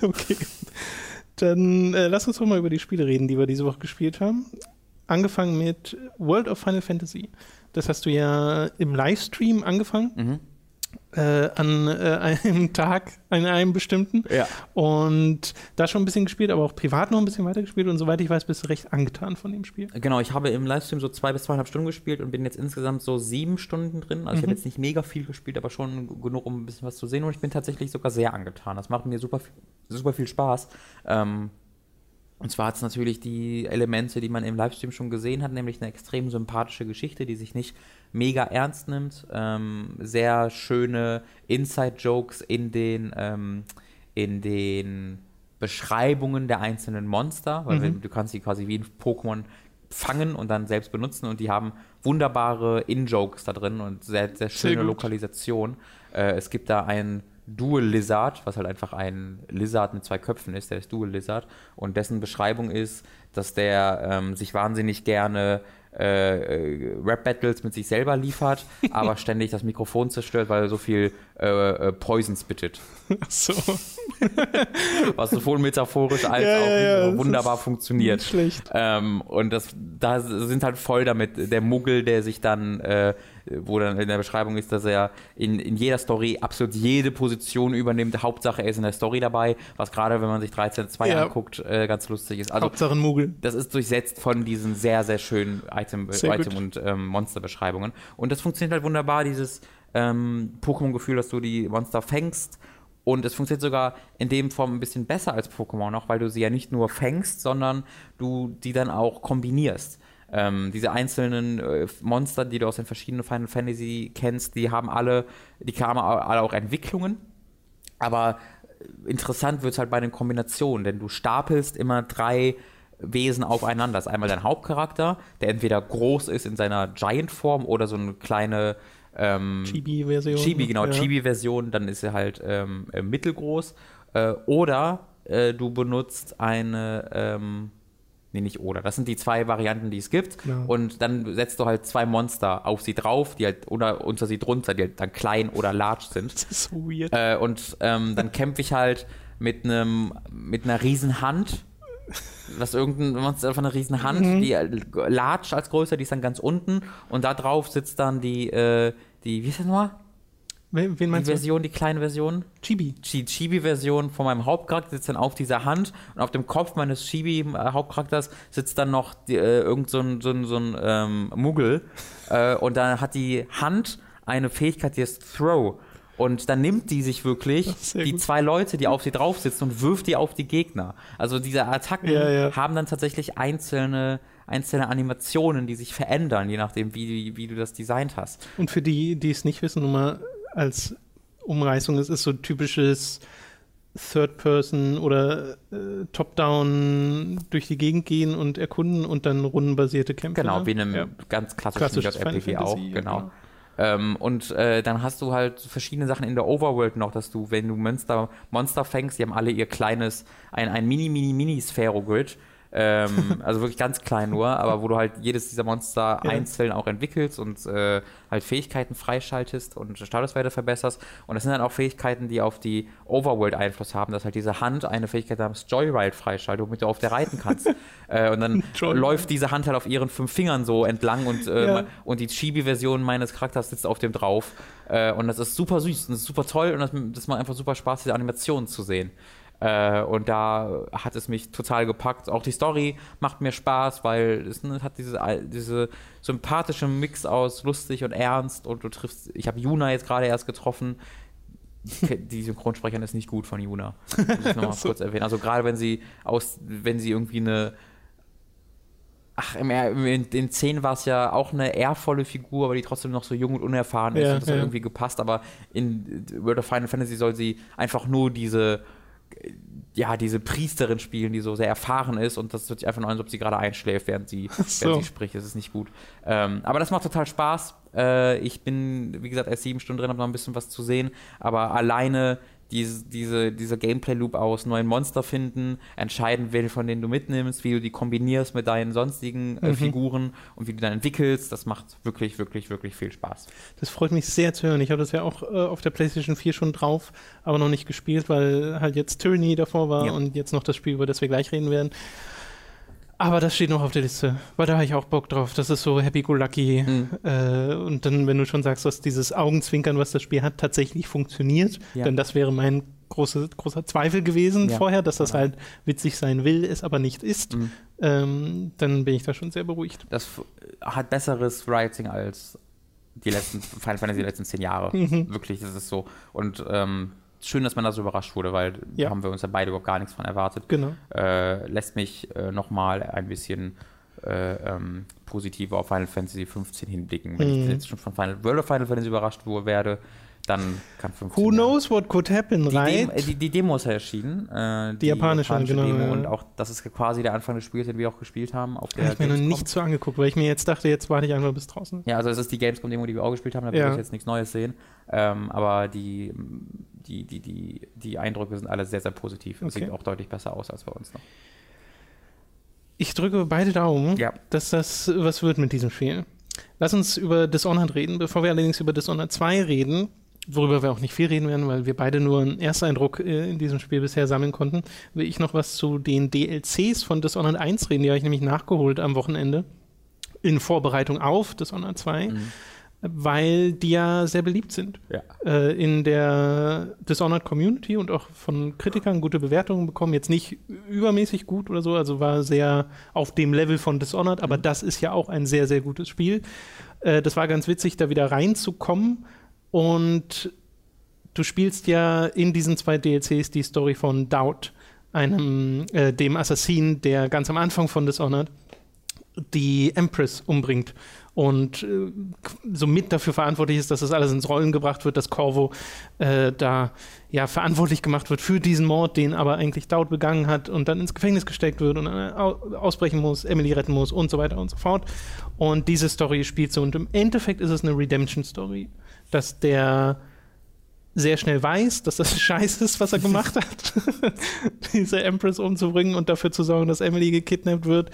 Okay. Dann äh, lass uns doch mal über die Spiele reden, die wir diese Woche gespielt haben. Angefangen mit World of Final Fantasy. Das hast du ja im Livestream angefangen, Mhm. Äh, an äh, einem Tag, an einem bestimmten. Ja. Und da schon ein bisschen gespielt, aber auch privat noch ein bisschen weitergespielt. Und soweit ich weiß, bist du recht angetan von dem Spiel. Genau, ich habe im Livestream so zwei bis zweieinhalb Stunden gespielt und bin jetzt insgesamt so sieben Stunden drin. Also ich habe jetzt nicht mega viel gespielt, aber schon genug, um ein bisschen was zu sehen. Und ich bin tatsächlich sogar sehr angetan. Das macht mir super, viel- super viel Spaß. Ähm, und zwar hat es natürlich die Elemente, die man im Livestream schon gesehen hat, nämlich eine extrem sympathische Geschichte, die sich nicht mega ernst nimmt. Ähm, sehr schöne Inside-Jokes in den, ähm, in den Beschreibungen der einzelnen Monster, weil Mhm. du kannst sie quasi wie ein Pokémon fangen und dann selbst benutzen und die haben wunderbare In-Jokes da drin und sehr, sehr schöne gut. Lokalisation. Äh, es gibt da einen Dual Lizard, was halt einfach ein Lizard mit zwei Köpfen ist, der ist Dual Lizard und dessen Beschreibung ist, dass der ähm, sich wahnsinnig gerne äh, äh, Rap-Battles mit sich selber liefert, aber ständig das Mikrofon zerstört, weil er so viel äh, äh, Poison spittet. So. Was sowohl metaphorisch als Ja, auch ja, wunderbar funktioniert. Nicht schlecht. Ähm, und das, da sind halt voll damit der Muggel, der sich dann, äh, wo dann in der Beschreibung ist, dass er in, in jeder Story absolut jede Position übernimmt. Hauptsache er ist in der Story dabei, was gerade, wenn man sich 13.2 Ja. anguckt, äh, ganz lustig ist. Also Hauptsache ein Mugel. das ist durchsetzt von diesen sehr, sehr schönen Item, Sehr gut. Item und ähm, Monsterbeschreibungen. Und das funktioniert halt wunderbar, dieses ähm, Pokémon-Gefühl, dass du die Monster fängst. Und es funktioniert sogar in dem Form ein bisschen besser als Pokémon noch, weil du sie ja nicht nur fängst, sondern du die dann auch kombinierst. Ähm, diese einzelnen äh, Monster, die du aus den verschiedenen Final Fantasy kennst, die haben alle, die haben alle auch Entwicklungen. Aber interessant wird es halt bei den Kombinationen, denn du stapelst immer drei Wesen aufeinander. Das ist einmal dein Hauptcharakter, der entweder groß ist in seiner Giant-Form oder so eine kleine ähm, Chibi-Version. Chibi, genau, ja. Chibi-Version, dann ist er halt ähm, äh, mittelgroß. Äh, oder äh, du benutzt eine, ähm, nee, nicht oder, das sind die zwei Varianten, die es gibt. Genau. Und dann setzt du halt zwei Monster auf sie drauf, die halt oder unter sie drunter, die halt dann klein oder large sind. Das ist so weird. Äh, und ähm, dann kämpfe ich halt mit einem mit einer riesen Hand. Was irgendein Monster von einer riesen Hand, Mhm. die large als größer, die ist dann ganz unten und da drauf sitzt dann die, äh, die, wie ist das nochmal? Wen, wen Die meinst du? Version, die kleine Version? Chibi. Die Chibi-Version von meinem Hauptcharakter sitzt dann auf dieser Hand und auf dem Kopf meines Chibi-Hauptcharakters sitzt dann noch die, äh, irgend so ein, so ein, so ein ähm, Muggel äh, und dann hat die Hand eine Fähigkeit, die ist Throw. Und dann nimmt die sich wirklich die gut. zwei Leute, die auf sie drauf sitzen und wirft die auf die Gegner. Also diese Attacken Ja, ja. haben dann tatsächlich einzelne, einzelne Animationen, die sich verändern, je nachdem, wie, wie du das designt hast. Und für die, die es nicht wissen, nur mal als Umreißung, es ist so typisches Third-Person oder äh, Top-Down durch die Gegend gehen und erkunden und dann rundenbasierte Kämpfe. Genau, ne? wie in einem Ja. ganz klassischen Klassisches Final JRPG auch, Fantasy, ja, genau. Ähm, und äh, dann hast du halt verschiedene Sachen in der Overworld noch, dass du, wenn du Monster, Monster fängst, die haben alle ihr kleines, ein, ein mini, mini, mini Sphero-Grid. Ähm, also wirklich ganz klein nur, aber wo du halt jedes dieser Monster Ja. einzeln auch entwickelst und äh, halt Fähigkeiten freischaltest und Statuswerte verbesserst. Und das sind dann auch Fähigkeiten, die auf die Overworld Einfluss haben, dass halt diese Hand eine Fähigkeit namens Joyride freischaltet, womit du auf der reiten kannst. äh, und dann läuft diese Hand halt auf ihren fünf Fingern so entlang und, ähm, Ja. und die Chibi-Version meines Charakters sitzt auf dem drauf. Äh, und das ist super süß und das ist super toll und das, das macht einfach super Spaß, diese Animationen zu sehen. Äh, und da hat es mich total gepackt. Auch die Story macht mir Spaß, weil es ne, hat diese, diese sympathische Mix aus lustig und ernst und du triffst, ich habe Juna jetzt gerade erst getroffen. Die Synchronsprecherin ist nicht gut von Juna. Muss ich nochmal So. kurz erwähnen. Also gerade wenn sie aus, wenn sie irgendwie eine Ach, im, in den Szenen war es ja auch eine ehrvolle Figur, aber die trotzdem noch so jung und unerfahren ist Ja, und das ja. hat irgendwie gepasst, aber in World of Final Fantasy soll sie einfach nur diese ja, diese Priesterin spielen, die so sehr erfahren ist und das wird sich einfach nur an, als ob sie gerade einschläft, während sie, so. während sie spricht. Das ist nicht gut. Ähm, aber das macht total Spaß. Äh, ich bin, wie gesagt, erst sieben Stunden drin, habe noch ein bisschen was zu sehen, aber alleine diese, diese, dieser Gameplay-Loop aus neuen Monster finden, entscheiden, welche von denen du mitnimmst, wie du die kombinierst mit deinen sonstigen äh, Mhm. Figuren und wie du dann entwickelst, das macht wirklich, wirklich, wirklich viel Spaß. Das freut mich sehr zu hören. Ich habe das ja auch äh, auf der PlayStation 4 schon drauf, aber noch nicht gespielt, weil halt jetzt Tyranny davor war Ja. und jetzt noch das Spiel, über das wir gleich reden werden. Aber das steht noch auf der Liste, weil da habe ich auch Bock drauf. Das ist so happy-go-lucky. Mhm. Äh, und dann, wenn du schon sagst, dass dieses Augenzwinkern, was das Spiel hat, tatsächlich funktioniert, Ja. denn das wäre mein große, großer Zweifel gewesen Ja. vorher, dass das Ja. halt witzig sein will, es aber nicht ist, Mhm. ähm, dann bin ich da schon sehr beruhigt. Das hat besseres Writing als die letzten Final Fantasy die letzten zehn Jahre. Mhm. Wirklich, das ist so. Und ähm, schön, dass man da so überrascht wurde, weil Ja. da haben wir uns ja beide überhaupt gar nichts von erwartet. Genau. Äh, lässt mich äh, nochmal ein bisschen äh, ähm, positiver auf Final Fantasy 15 hinblicken. Wenn Mhm. ich jetzt schon von Final, World of Final Fantasy überrascht werde, dann kann 15 Who knows what could happen, Die, right? Demo, äh, die, die Demo ist ja erschienen. Äh, die, japanische, genau, Demo. ja. Und auch das ist quasi der Anfang des Spiels, den wir auch gespielt haben. Auf der Habe ich mir noch Gamescom. nicht so angeguckt, weil ich mir jetzt dachte, jetzt warte ich einfach bis draußen. Ja, also es ist die Gamescom-Demo, die wir auch gespielt haben, da Ja. will ich jetzt nichts Neues sehen. Ähm, aber die, die, die, die, die Eindrücke sind alle sehr, sehr positiv. Okay. sieht auch deutlich besser aus als bei uns noch. Ich drücke beide Daumen, Ja. dass das was wird mit diesem Spiel. Lass uns über Dishonored reden. Bevor wir allerdings über Dishonored 2 reden, worüber wir auch nicht viel reden werden, weil wir beide nur einen Ersteindruck äh, in diesem Spiel bisher sammeln konnten, will ich noch was zu den DLCs von Dishonored 1 reden. Die habe ich nämlich nachgeholt am Wochenende in Vorbereitung auf Dishonored 2, Mhm. weil die ja sehr beliebt sind. Ja. äh, in der Dishonored Community und auch von Kritikern gute Bewertungen bekommen. Jetzt nicht übermäßig gut oder so, also war sehr auf dem Level von Dishonored, aber das ist ja auch ein sehr, sehr gutes Spiel. Äh, das war ganz witzig, da wieder reinzukommen und du spielst ja in diesen zwei DLCs die Story von Doubt, einem, äh, dem Assassin, der ganz am Anfang von Dishonored die Empress umbringt. Und äh, so mit dafür verantwortlich ist, dass das alles ins Rollen gebracht wird, dass Corvo äh, da ja verantwortlich gemacht wird für diesen Mord, den aber eigentlich Dowd begangen hat und dann ins Gefängnis gesteckt wird und au ausbrechen muss, Emily retten muss und so weiter und so fort. Und diese Story spielt so. Und im Endeffekt ist es eine Redemption-Story, dass der sehr schnell weiß, dass das scheiße ist, was er gemacht hat, diese Empress umzubringen und dafür zu sorgen, dass Emily gekidnappt wird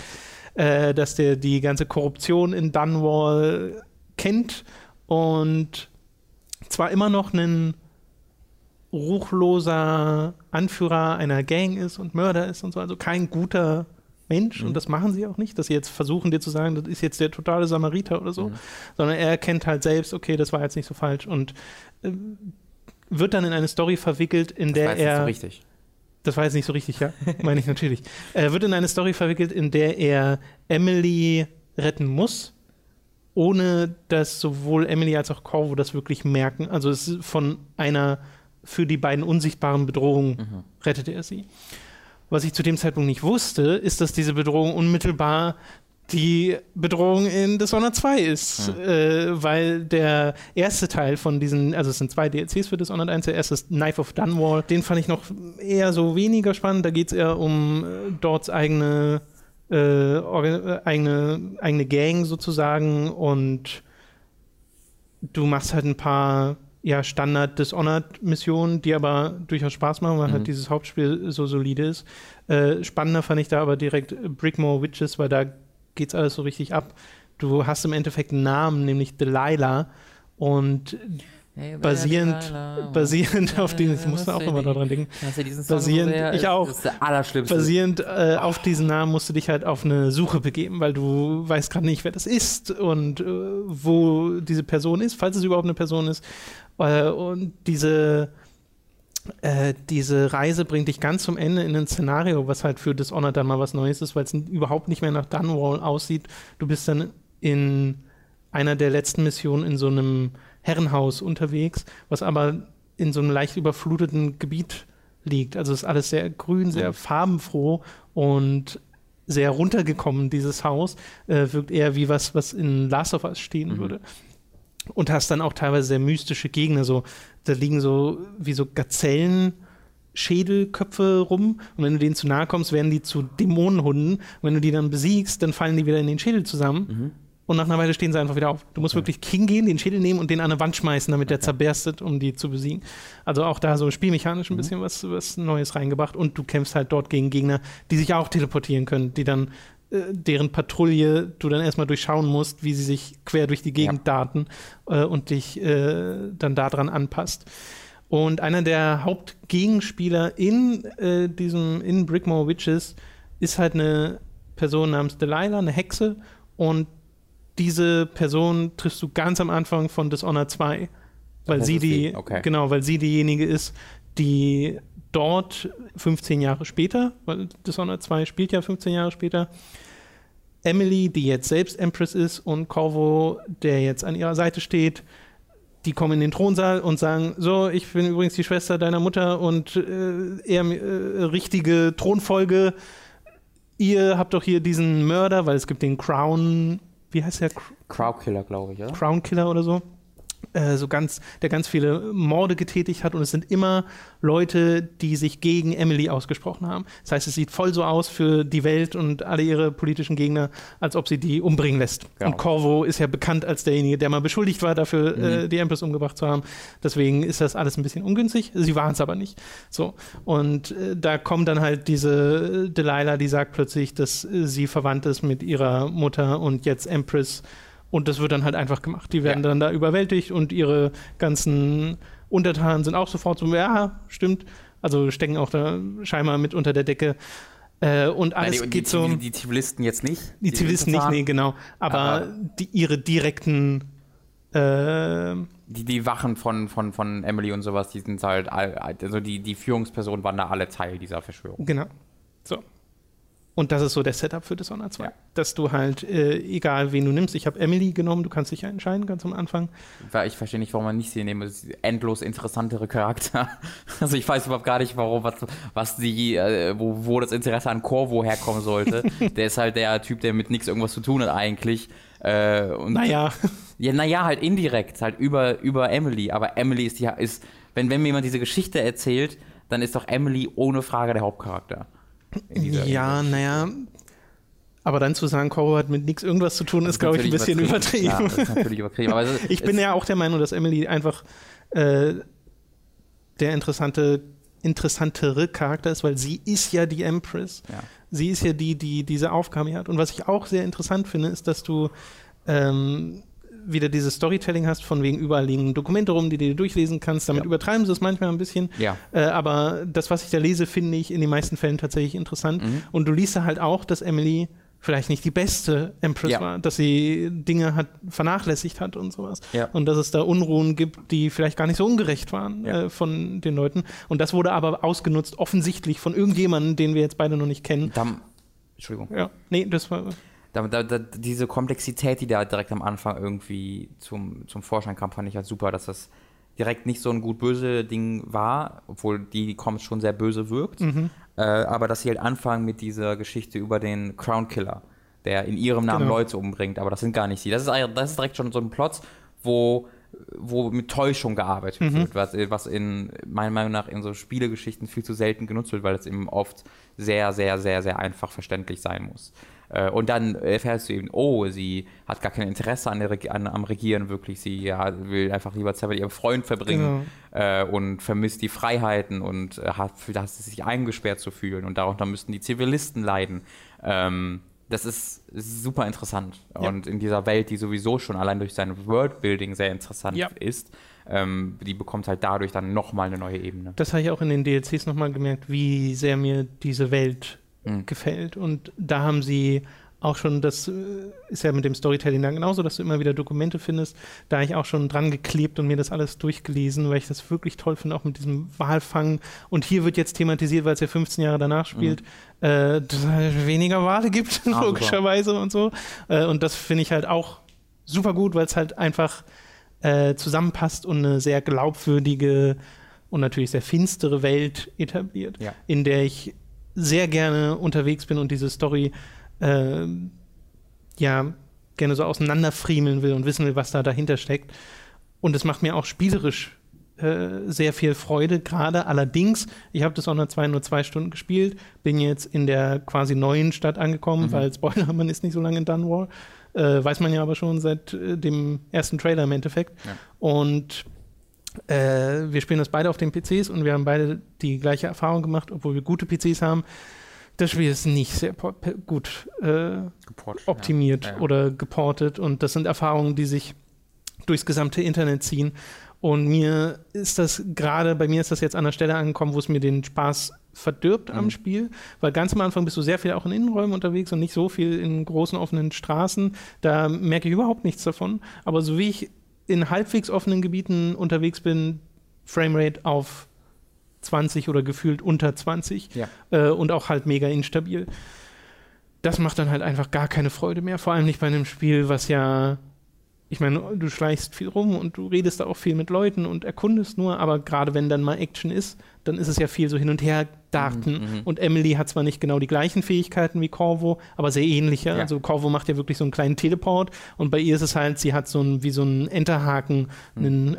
äh, dass der die ganze Korruption in Dunwall kennt und zwar immer noch ein ruchloser Anführer einer Gang ist und Mörder ist und so, also kein guter Mensch Mhm. und das machen sie auch nicht, dass sie jetzt versuchen dir zu sagen, das ist jetzt der totale Samariter oder so, Mhm. sondern er erkennt halt selbst, okay, das war jetzt nicht so falsch und äh, wird dann in eine Story verwickelt, in der das war jetzt nicht er so richtig. das war jetzt nicht so richtig, ja, meine ich natürlich. Er wird in eine Story verwickelt, in der er Emily retten muss, ohne dass sowohl Emily als auch Corvo das wirklich merken. Also es ist von einer für die beiden unsichtbaren Bedrohung Mhm. rettet er sie. Was ich zu dem Zeitpunkt nicht wusste, ist, dass diese Bedrohung unmittelbar die Bedrohung in Dishonored 2 ist, Mhm. äh, weil der erste Teil von diesen, also es sind zwei DLCs für Dishonored 1, der erste ist Knife of Dunwall, den fand ich noch eher so weniger spannend, da geht es eher um äh, Dorts eigene, äh, äh, eigene, eigene Gang sozusagen und du machst halt ein paar ja, Standard-Dishonored-Missionen, die aber durchaus Spaß machen, weil Mhm. halt dieses Hauptspiel so solide ist. Äh, spannender fand ich da aber direkt Brickmore Witches, weil da geht's alles so richtig ab. Du hast im Endeffekt einen Namen, nämlich Delilah. Und basierend, basierend auf diesen, ich musste auch immer daran denken, basierend- ich auch. Das ist der allerschlimmste. basierend äh, auf diesen Namen musst du dich halt auf eine Suche begeben, weil du weißt gerade nicht, wer das ist und äh, wo diese Person ist, falls es überhaupt eine Person ist. Äh, und diese, äh, diese Reise bringt dich ganz zum Ende in ein Szenario, was halt für Dishonored dann mal was Neues ist, weil es überhaupt nicht mehr nach Dunwall aussieht. Du bist dann in einer der letzten Missionen in so einem Herrenhaus unterwegs, was aber in so einem leicht überfluteten Gebiet liegt. Also ist alles sehr grün, sehr farbenfroh und sehr runtergekommen, dieses Haus. Äh, wirkt eher wie was, was in Last of Us stehen Mhm. würde. Und hast dann auch teilweise sehr mystische Gegner. So, da liegen so wie so Gazellen. Schädelköpfe rum und wenn du denen zu nahe kommst, werden die zu Dämonenhunden. Und wenn du die dann besiegst, dann fallen die wieder in den Schädel zusammen Mhm. und nach einer Weile stehen sie einfach wieder auf. Du musst wirklich hingehen, den Schädel nehmen und den an eine Wand schmeißen, damit der zerberstet, um die zu besiegen. Also auch da so spielmechanisch Mhm. ein bisschen was, was Neues reingebracht und du kämpfst halt dort gegen Gegner, die sich auch teleportieren können, die dann deren Patrouille du dann erstmal durchschauen musst, wie sie sich quer durch die Gegend daten äh, und dich äh, dann daran anpasst. Und einer der Hauptgegenspieler in äh, diesem, in Brickmore Witches ist halt eine Person namens Delilah, eine Hexe. Und diese Person triffst du ganz am Anfang von Dishonored 2. Weil Das sie die, okay. genau, weil sie diejenige ist, die dort 15 Jahre später, weil Dishonored 2 spielt ja 15 Jahre später, Emily, die jetzt selbst Empress ist, und Corvo, der jetzt an ihrer Seite steht, die kommen in den Thronsaal und sagen: So, ich bin übrigens die Schwester deiner Mutter und äh, eher äh, richtige Thronfolge. Ihr habt doch hier diesen Mörder, weil es gibt den Crown, wie heißt der? Crowdkiller, glaube ich, oder? Crown Killer oder so. Äh, so ganz, der ganz viele Morde getätigt hat und es sind immer Leute, die sich gegen Emily ausgesprochen haben. Das heißt, es sieht voll so aus für die Welt und alle ihre politischen Gegner, als ob sie die umbringen lässt. Genau. Und Corvo ist ja bekannt als derjenige, der mal beschuldigt war, dafür Mhm. äh, die Empress umgebracht zu haben. Deswegen ist das alles ein bisschen ungünstig. Sie waren es aber nicht. So. Und äh, da kommt dann halt diese äh, Delilah, die sagt plötzlich, dass äh, sie verwandt ist mit ihrer Mutter und jetzt Empress. Und das wird dann halt einfach gemacht. Die werden Ja. dann da überwältigt und ihre ganzen Untertanen sind auch sofort so, ja, stimmt. Also stecken auch da scheinbar mit unter der Decke. Äh, und alles Nein, die, geht die, so. die, die Zivilisten jetzt nicht. Die Zivilisten nicht, nee, genau. Aber, Aber- die, ihre direkten äh, Die, die Wachen von, von, von Emily und sowas, die sind halt, also die, die Führungspersonen waren da alle Teil dieser Verschwörung. Genau. So. Und das ist so der Setup für Dishonored 2. Ja. Dass du halt, äh, egal wen du nimmst, ich habe Emily genommen, du kannst dich ja entscheiden, ganz am Anfang. Ich verstehe nicht, warum man nicht sie nehmen. Das ist endlos interessantere Charakter. Also ich weiß überhaupt gar nicht, warum, was, was die, äh, wo, wo das Interesse an Corvo herkommen sollte. der ist halt der Typ, der mit nichts irgendwas zu tun hat eigentlich. Äh, und Naja, Ja, naja, halt indirekt, halt über, über Emily. Aber Emily ist die, ist, wenn, wenn mir jemand diese Geschichte erzählt, dann ist doch Emily ohne Frage der Hauptcharakter. Ja, naja. Aber dann zu sagen, Coro hat mit nichts irgendwas zu tun, ist, glaube ich, ein bisschen übertrieben. Ja, das ist natürlich übertrieben. Aber es, Ich bin ja auch der Meinung, dass Emily einfach äh, der interessante, interessantere Charakter ist, weil sie ist ja die Empress. Ja. Sie ist ja die, die diese Aufgabe hat. Und was ich auch sehr interessant finde, ist, dass du ähm, wieder dieses Storytelling hast, von wegen überall liegen Dokumente rum, die du durchlesen kannst. Damit Ja. übertreiben sie es manchmal ein bisschen. Ja. Äh, aber das, was ich da lese, finde ich in den meisten Fällen tatsächlich interessant. Mhm. Und du liest da halt auch, dass Emily vielleicht nicht die beste Empress Ja. war, dass sie Dinge hat vernachlässigt hat und sowas. Ja. Und dass es da Unruhen gibt, die vielleicht gar nicht so ungerecht waren Ja. äh, von den Leuten. Und das wurde aber ausgenutzt, offensichtlich von irgendjemandem, den wir jetzt beide noch nicht kennen. Da, Entschuldigung. Ja, nee, das war. Da, da, da, diese Komplexität, die da direkt am Anfang irgendwie zum, zum Vorschein kam, fand ich halt super, dass das direkt nicht so ein gut-böse Ding war, obwohl die Comics schon sehr böse wirkt. Äh, aber dass sie halt anfangen mit dieser Geschichte über den Crown Killer, der in ihrem Namen Genau. Leute umbringt, aber das sind gar nicht sie. Das ist, das ist direkt schon so ein Plot, wo, wo mit Täuschung gearbeitet wird, was, was in meiner Meinung nach in so Spielegeschichten viel zu selten genutzt wird, weil es eben oft sehr, sehr, sehr, sehr einfach verständlich sein muss. Äh, Und dann erfährst du eben, oh, sie hat gar kein Interesse an der, Reg- an, am Regieren wirklich. Sie ja, will einfach lieber Zeit mit ihrem Freund verbringen äh, und vermisst die Freiheiten und äh, hat, hat sich eingesperrt zu fühlen. Und darunter müssten die Zivilisten leiden. Ähm, das ist super interessant. Ja. Und in dieser Welt, die sowieso schon allein durch sein Worldbuilding sehr interessant Ja. ist, ähm, die bekommt halt dadurch dann nochmal eine neue Ebene. Das habe ich auch in den DLCs nochmal gemerkt, wie sehr mir diese Welt Mhm. gefällt. Und da haben sie auch schon, das äh, ist ja mit dem Storytelling dann genauso, dass du immer wieder Dokumente findest. Da habe ich auch schon dran geklebt und mir das alles durchgelesen, weil ich das wirklich toll finde, auch mit diesem Walfang. Und hier wird jetzt thematisiert, weil es ja 15 Jahre danach spielt, äh, dass es halt weniger Wale gibt, Mhm. Ah, super. logischerweise und so. Äh, und das finde ich halt auch super gut, weil es halt einfach äh, zusammenpasst und eine sehr glaubwürdige und natürlich sehr finstere Welt etabliert, Ja. in der ich sehr gerne unterwegs bin und diese Story äh, ja gerne so auseinanderfriemeln will und wissen will, was da dahinter steckt. Und es macht mir auch spielerisch äh, sehr viel Freude, gerade allerdings, ich habe das auch nur zwei, nur zwei Stunden gespielt, bin jetzt in der quasi neuen Stadt angekommen, mhm. weil Spoiler, man ist nicht so lange in Dunwall. Äh, weiß man ja aber schon seit äh, dem ersten Trailer im Endeffekt. Ja. Und äh, wir spielen das beide auf den PCs und wir haben beide die gleiche Erfahrung gemacht, obwohl wir gute PCs haben. Das Spiel ist nicht sehr gut äh, optimiert ja. Ja, oder geportet und das sind Erfahrungen, die sich durchs gesamte Internet ziehen. Und mir ist das gerade, bei mir ist das jetzt an der Stelle angekommen, wo es mir den Spaß verdirbt mhm. am Spiel, weil ganz am Anfang bist du sehr viel auch in Innenräumen unterwegs und nicht so viel in großen offenen Straßen. Da merke ich überhaupt nichts davon. Aber so wie ich in halbwegs offenen Gebieten unterwegs bin, Framerate auf 20 oder gefühlt unter 20 ja. äh, und auch halt mega instabil. Das macht dann halt einfach gar keine Freude mehr, vor allem nicht bei einem Spiel, was ja ich meine, du schleichst viel rum und du redest da auch viel mit Leuten und erkundest nur, aber gerade wenn dann mal Action ist, dann ist es ja viel so hin und her darten. Mhm, mhm. und Emily hat zwar nicht genau die gleichen Fähigkeiten wie Corvo, aber sehr ähnliche. Ja. Also Corvo macht ja wirklich so einen kleinen Teleport und bei ihr ist es halt, sie hat so ein, wie so einen Enterhaken, mhm. einen,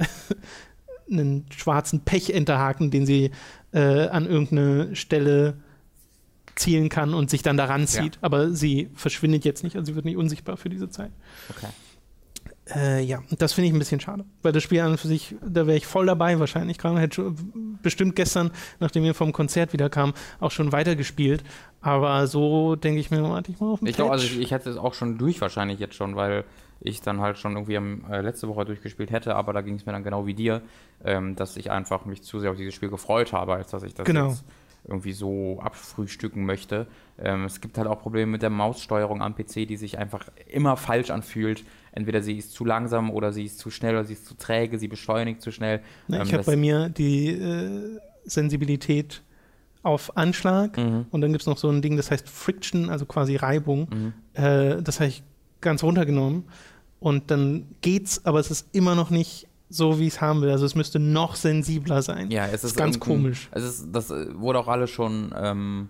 einen schwarzen Pech-Enterhaken, den sie äh, an irgendeine Stelle zielen kann und sich dann daran zieht. Ja. Aber sie verschwindet jetzt nicht, also sie wird nicht unsichtbar für diese Zeit. Okay. Äh, ja, das finde ich ein bisschen schade, weil das Spiel an und für sich, da wäre ich voll dabei wahrscheinlich gerade, hätte bestimmt gestern, nachdem wir vom Konzert wieder kamen, auch schon weitergespielt, aber so denke ich mir, warte ich mal auf den Ich glaube, also ich, ich hätte es auch schon durch wahrscheinlich jetzt schon, weil ich dann halt schon irgendwie am, äh, letzte Woche durchgespielt hätte, aber da ging es mir dann genau wie dir, ähm, dass ich einfach mich zu sehr auf dieses Spiel gefreut habe, als dass ich das genau. jetzt irgendwie so abfrühstücken möchte. Ähm, es gibt halt auch Probleme mit der Maussteuerung am PC, die sich einfach immer falsch anfühlt. Entweder sie ist zu langsam oder sie ist zu schnell oder sie ist zu träge, sie beschleunigt zu schnell. Na, ähm, ich habe bei mir die äh, Sensibilität auf Anschlag mhm. und dann gibt es noch so ein Ding, das heißt Friction, also quasi Reibung. Mhm. Äh, das habe ich ganz runtergenommen und dann geht's, aber es ist immer noch nicht so, wie ich es haben will. Also es müsste noch sensibler sein. Ja, es ist, ist ganz komisch. Es ist, das wurde auch alles schon ähm,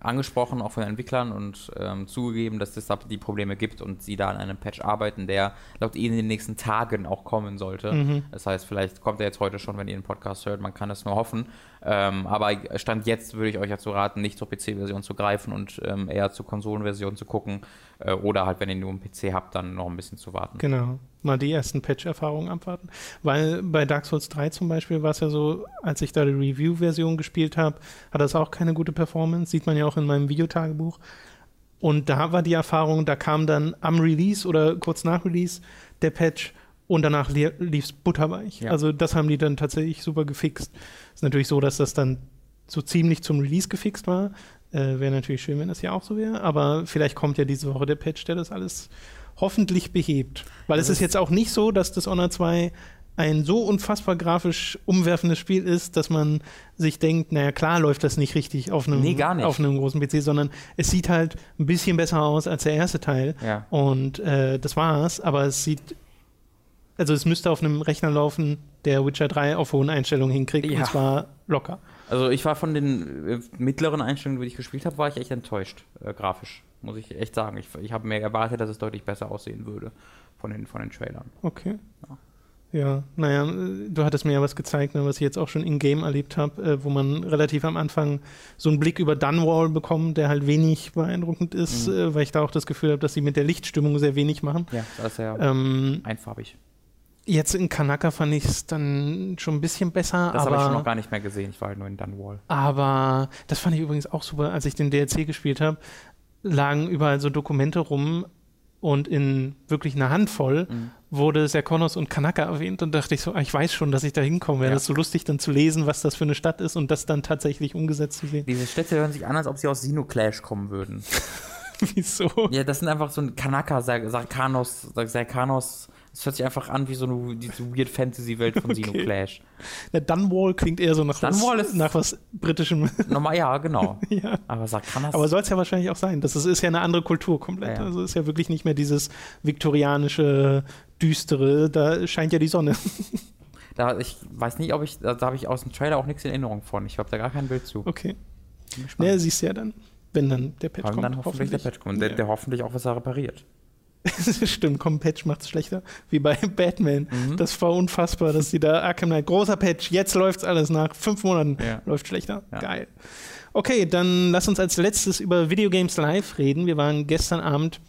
angesprochen, auch von Entwicklern und ähm, zugegeben, dass es da die Probleme gibt und sie da an einem Patch arbeiten, der laut ihnen in den nächsten Tagen auch kommen sollte. Mhm. Das heißt, vielleicht kommt er jetzt heute schon, wenn ihr den Podcast hört, man kann es nur hoffen. Ähm, aber Stand jetzt würde ich euch dazu raten, nicht zur PC-Version zu greifen und ähm, eher zur Konsolenversion zu gucken. Äh, oder halt, wenn ihr nur einen PC habt, dann noch ein bisschen zu warten. Genau. Mal die ersten Patch-Erfahrungen abwarten. Weil bei Dark Souls 3 zum Beispiel war es ja so, als ich da die Review-Version gespielt habe, hat das auch keine gute Performance. Sieht man ja auch in meinem Videotagebuch. Und da war die Erfahrung, da kam dann am Release oder kurz nach Release der Patch und danach lief es butterweich. Ja. Also das haben die dann tatsächlich super gefixt. Ist natürlich so, dass das dann so ziemlich zum Release gefixt war. Äh, wäre natürlich schön, wenn das ja auch so wäre. Aber vielleicht kommt ja diese Woche der Patch, der das alles hoffentlich behebt. Weil es ist jetzt auch nicht so, dass das Honor 2 ein so unfassbar grafisch umwerfendes Spiel ist, dass man sich denkt, naja, klar läuft das nicht richtig auf einem, nee, auf einem großen PC, sondern es sieht halt ein bisschen besser aus als der erste Teil. Ja. Und äh, das war's, aber es sieht also es müsste auf einem Rechner laufen, der Witcher 3 auf hohen Einstellungen hinkriegt, ja. und zwar locker. Also ich war von den äh, mittleren Einstellungen, die ich gespielt habe, war ich echt enttäuscht, äh, grafisch, muss ich echt sagen. Ich, ich habe mir erwartet, dass es deutlich besser aussehen würde von den, von den Trailern. Okay. Ja. Ja, naja, du hattest mir ja was gezeigt, ne, was ich jetzt auch schon in-game erlebt habe, äh, wo man relativ am Anfang so einen Blick über Dunwall bekommt, der halt wenig beeindruckend ist, mhm. äh, weil ich da auch das Gefühl habe, dass sie mit der Lichtstimmung sehr wenig machen. Ja, das ist ja ähm, einfarbig. Jetzt in Kanaka fand ich es dann schon ein bisschen besser. Das habe ich schon noch gar nicht mehr gesehen. Ich war halt nur in Dunwall. Aber das fand ich übrigens auch super, als ich den DLC gespielt habe, lagen überall so Dokumente rum und in wirklich einer Handvoll mhm. wurde Serkonos und Kanaka erwähnt und dachte ich so, ah, ich weiß schon, dass ich da hinkomme. Wäre ja. das so lustig, dann zu lesen, was das für eine Stadt ist und das dann tatsächlich umgesetzt zu sehen. Diese Städte hören sich an, als ob sie aus Sinoclash kommen würden. Wieso? Ja, das sind einfach so ein Kanaka, Sarkanos, Sarkanos das hört sich einfach an wie so eine diese Weird Fantasy-Welt von okay. Clash. Der Dunwall klingt eher so nach, Dunwall was, ist nach was britischem. Normal, ja, genau. ja. Aber Sarkanas. Aber soll es ja wahrscheinlich auch sein. Das ist, ist ja eine andere Kultur komplett. Ja, ja. Also ist ja wirklich nicht mehr dieses viktorianische, düstere. Da scheint ja die Sonne. da, ich weiß nicht, ob ich, da, da habe ich aus dem Trailer auch nichts in Erinnerung von. Ich habe da gar kein Bild zu. Okay. bin gespannt. Ja, siehst du ja dann, wenn dann der Patch allem kommt. dann hoffentlich, der Patch kommt, und der, Ja. der hoffentlich auch was er repariert. Stimmt, komm, Patch macht's schlechter. Wie bei Batman. Mhm. Das war unfassbar, dass die da Arkham Knight, großer Patch, jetzt läuft's alles nach fünf Monaten. Ja. Läuft schlechter. Ja. Geil. Okay, dann lass uns als letztes über Videogames Live reden. Wir waren gestern Abend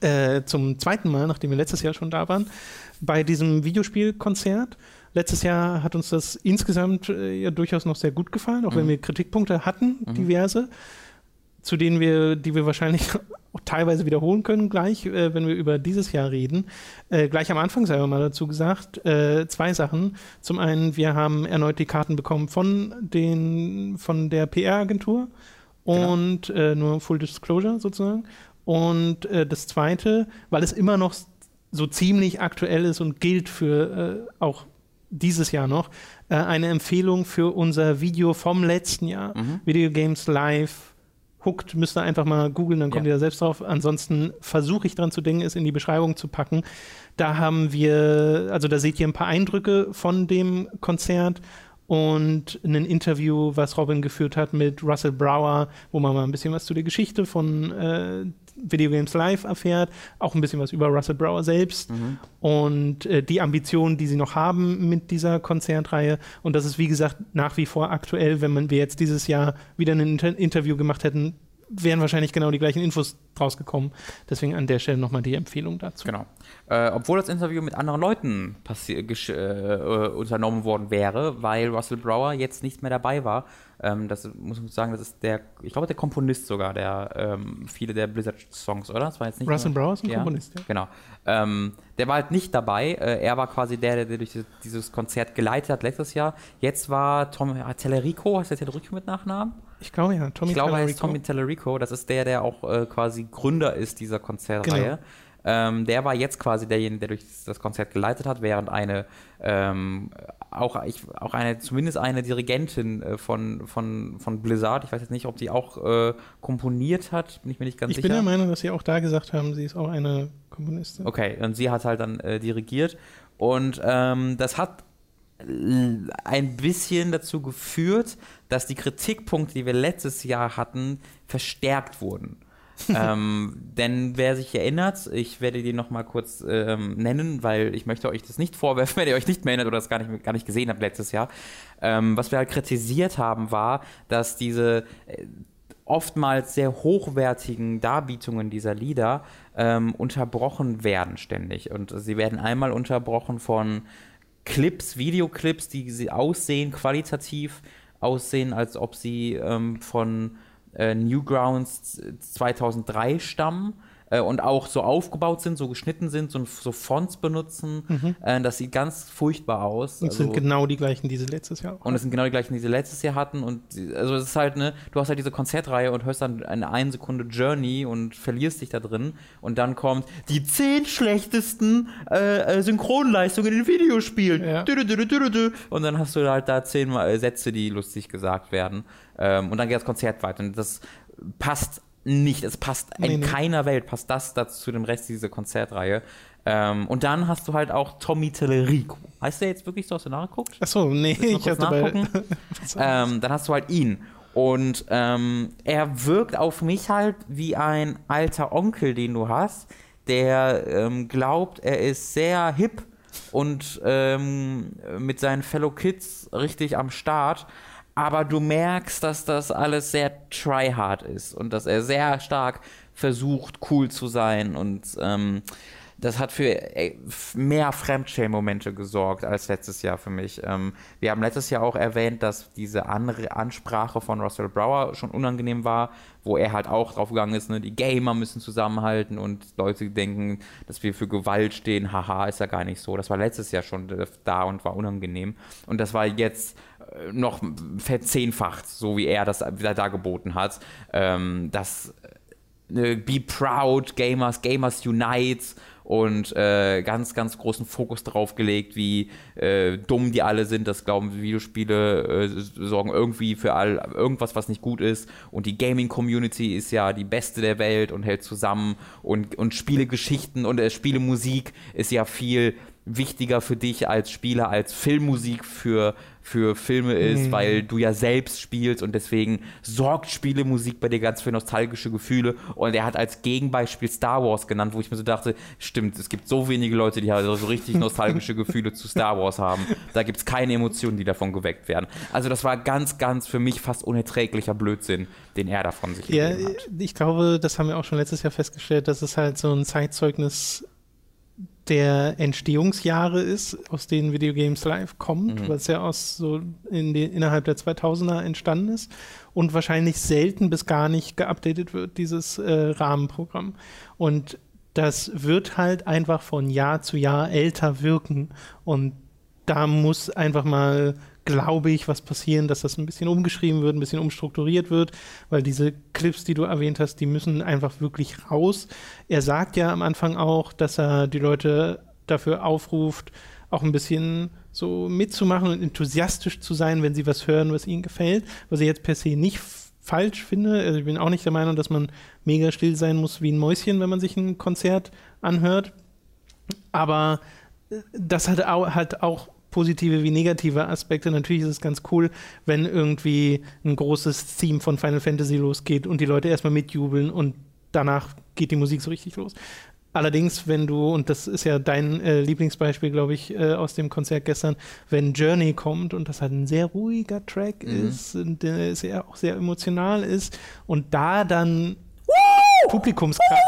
äh, zum zweiten Mal, nachdem wir letztes Jahr schon da waren, bei diesem Videospielkonzert. Letztes Jahr hat uns das insgesamt äh, ja durchaus noch sehr gut gefallen, auch wenn Mhm. wir Kritikpunkte hatten, Mhm. Zu denen wir, die wir wahrscheinlich auch teilweise wiederholen können gleich, äh, wenn wir über dieses Jahr reden. Äh, gleich am Anfang sei mal dazu gesagt, äh, zwei Sachen. Zum einen, wir haben erneut die Karten bekommen von, den, von der PR-Agentur Genau. und äh, nur Full Disclosure sozusagen. Und äh, das zweite, weil es immer noch so ziemlich aktuell ist und gilt für äh, auch dieses Jahr noch, eine Empfehlung für unser Video vom letzten Jahr. Mhm. Video Games Live. Hooked, müsst ihr einfach mal googeln, dann kommt Ja. ihr da selbst drauf. Ansonsten versuche ich dran zu denken, es in die Beschreibung zu packen. Da haben wir, also da seht ihr ein paar Eindrücke von dem Konzert und ein Interview, was Robin geführt hat mit Russell Brower, wo man mal ein bisschen was zu der Geschichte von äh, Video Games Live erfährt, auch ein bisschen was über Russell Brower selbst Mhm. und äh, die Ambitionen, die sie noch haben mit dieser Konzertreihe. Und das ist, wie gesagt, nach wie vor aktuell. Wenn man, wir jetzt dieses Jahr wieder ein Inter Interview gemacht hätten, wären wahrscheinlich genau die gleichen Infos draus gekommen. Deswegen an der Stelle nochmal die Empfehlung dazu. Genau. Äh, obwohl das Interview mit anderen Leuten äh, unternommen worden wäre, weil Russell Brower jetzt nicht mehr dabei war. Ähm, das muss man sagen, das ist der, ich glaube, der Komponist sogar, der ähm, viele der Blizzard-Songs, oder? Das war jetzt nicht Russell nur- Brower ist ein Ja. Komponist, ja. Genau. Ähm, der war halt nicht dabei. Äh, er war quasi der, der, durch dieses, Konzert geleitet hat letztes Jahr. Jetzt war Tom Tellerico, heißt der Tellerico mit Nachnamen? Ich glaube ja, Tommy ich glaube, er heißt. Tommy Tellerico. Das ist der, der auch äh, quasi Gründer ist dieser Konzertreihe. Genau. Ähm, der war jetzt quasi derjenige, der durch das Konzert geleitet hat, während eine ähm, auch, ich, auch eine, zumindest eine Dirigentin äh, von, von, von Blizzard, ich weiß jetzt nicht, ob die auch äh, komponiert hat, bin ich mir nicht ganz Ich sicher. bin der Meinung, dass sie auch da gesagt haben, sie ist auch eine Komponistin. Okay, und sie hat halt dann äh, dirigiert. Und ähm, das hat ein bisschen dazu geführt, dass die Kritikpunkte, die wir letztes Jahr hatten, verstärkt wurden. ähm, denn wer sich erinnert, ich werde die noch mal kurz ähm, nennen, weil ich möchte euch das nicht vorwerfen, wenn ihr euch nicht mehr erinnert oder das gar nicht, gar nicht gesehen habt letztes Jahr. Ähm, was wir halt kritisiert haben, war, dass diese äh, oftmals sehr hochwertigen Darbietungen dieser Lieder ähm, unterbrochen werden ständig. Und sie werden einmal unterbrochen von Clips, Videoclips, die sie aussehen, qualitativ aussehen, als ob sie ähm, von äh, Newgrounds 2003 stammen äh, und auch so aufgebaut sind, so geschnitten sind, so, so Fonts benutzen. Äh, das sieht ganz furchtbar aus. Und es Also- sind genau die gleichen, die sie letztes Jahr auch und es sind genau die gleichen, die sie letztes Jahr hatten. Und also es ist halt, ne, du hast halt diese Konzertreihe und hörst dann eine 1 Sekunde Journey und verlierst dich da drin. Und dann kommt die zehn schlechtesten äh, äh, Synchronleistungen in Videospielen. Ja. Dü, dü, dü. Und dann hast du halt da zehn äh, Sätze, die lustig gesagt werden. Ähm, und dann geht das Konzert weiter. Und das passt nicht. Es passt Nee, in nee. keiner Welt passt das dazu zu dem Rest dieser Konzertreihe. Ähm, und dann hast du halt auch Tommy Tellerico. Heißt der jetzt wirklich so? Hast du nachgeguckt? Achso, nee, ich hatte nachgucken? ähm, dann hast du halt ihn. Und ähm, er wirkt auf mich halt wie ein alter Onkel, den du hast, der ähm, glaubt, er ist sehr hip und ähm, mit seinen Fellow Kids richtig am Start. Aber du merkst, dass das alles sehr tryhard ist und dass er sehr stark versucht, cool zu sein und ähm, das hat für äh, mehr Fremdschämen-Momente gesorgt als letztes Jahr für mich. Ähm, wir haben letztes Jahr auch erwähnt, dass diese andere Ansprache von Russell Brower schon unangenehm war, wo er halt auch drauf gegangen ist, ne, die Gamer müssen zusammenhalten und Leute denken, dass wir für Gewalt stehen. Haha, ist ja gar nicht so. Das war letztes Jahr schon äh, da und war unangenehm. Und das war jetzt noch verzehnfacht, so wie er das wieder da geboten hat. Ähm, das äh, Be Proud, Gamers, Gamers Unite und äh, ganz, ganz großen Fokus drauf gelegt, wie äh, dumm die alle sind. Das glauben Videospiele äh, sorgen irgendwie für all, irgendwas, was nicht gut ist. Und die Gaming-Community ist ja die beste der Welt und hält zusammen. Und, und Spielegeschichten und äh, Spielemusik ist ja viel wichtiger für dich als Spieler als Filmmusik für, für Filme ist, mhm. weil du ja selbst spielst und deswegen sorgt Spielemusik bei dir ganz für nostalgische Gefühle. Und er hat als Gegenbeispiel Star Wars genannt, wo ich mir so dachte, stimmt, es gibt so wenige Leute, die halt so richtig nostalgische Gefühle zu Star Wars haben. Da gibt es keine Emotionen, die davon geweckt werden. Also das war ganz, ganz für mich fast unerträglicher Blödsinn, den er davon sich ja, hat. Ich glaube, das haben wir auch schon letztes Jahr festgestellt, dass es halt so ein Zeitzeugnis der Entstehungsjahre ist, aus denen Video Games Live kommt, mhm. was ja aus so in den, innerhalb der 2000er entstanden ist und wahrscheinlich selten bis gar nicht geupdatet wird, dieses äh, Rahmenprogramm. Und das wird halt einfach von Jahr zu Jahr älter wirken und da muss einfach mal glaube ich, was passieren, dass das ein bisschen umgeschrieben wird, ein bisschen umstrukturiert wird, weil diese Clips, die du erwähnt hast, die müssen einfach wirklich raus. Er sagt ja am Anfang auch, dass er die Leute dafür aufruft, auch ein bisschen so mitzumachen und enthusiastisch zu sein, wenn sie was hören, was ihnen gefällt, was ich jetzt per se nicht falsch finde. Also ich bin auch nicht der Meinung, dass man mega still sein muss wie ein Mäuschen, wenn man sich ein Konzert anhört. Aber äh, das hat auch, hat auch positive wie negative Aspekte. Natürlich ist es ganz cool, wenn irgendwie ein großes Theme von Final Fantasy losgeht und die Leute erstmal mitjubeln und danach geht die Musik so richtig los. Allerdings, wenn du, und das ist ja dein äh, Lieblingsbeispiel, glaube ich, äh, aus dem Konzert gestern, wenn Journey kommt und das halt ein sehr ruhiger Track mhm. ist, und der sehr, auch sehr emotional ist und da dann Publikumskraft,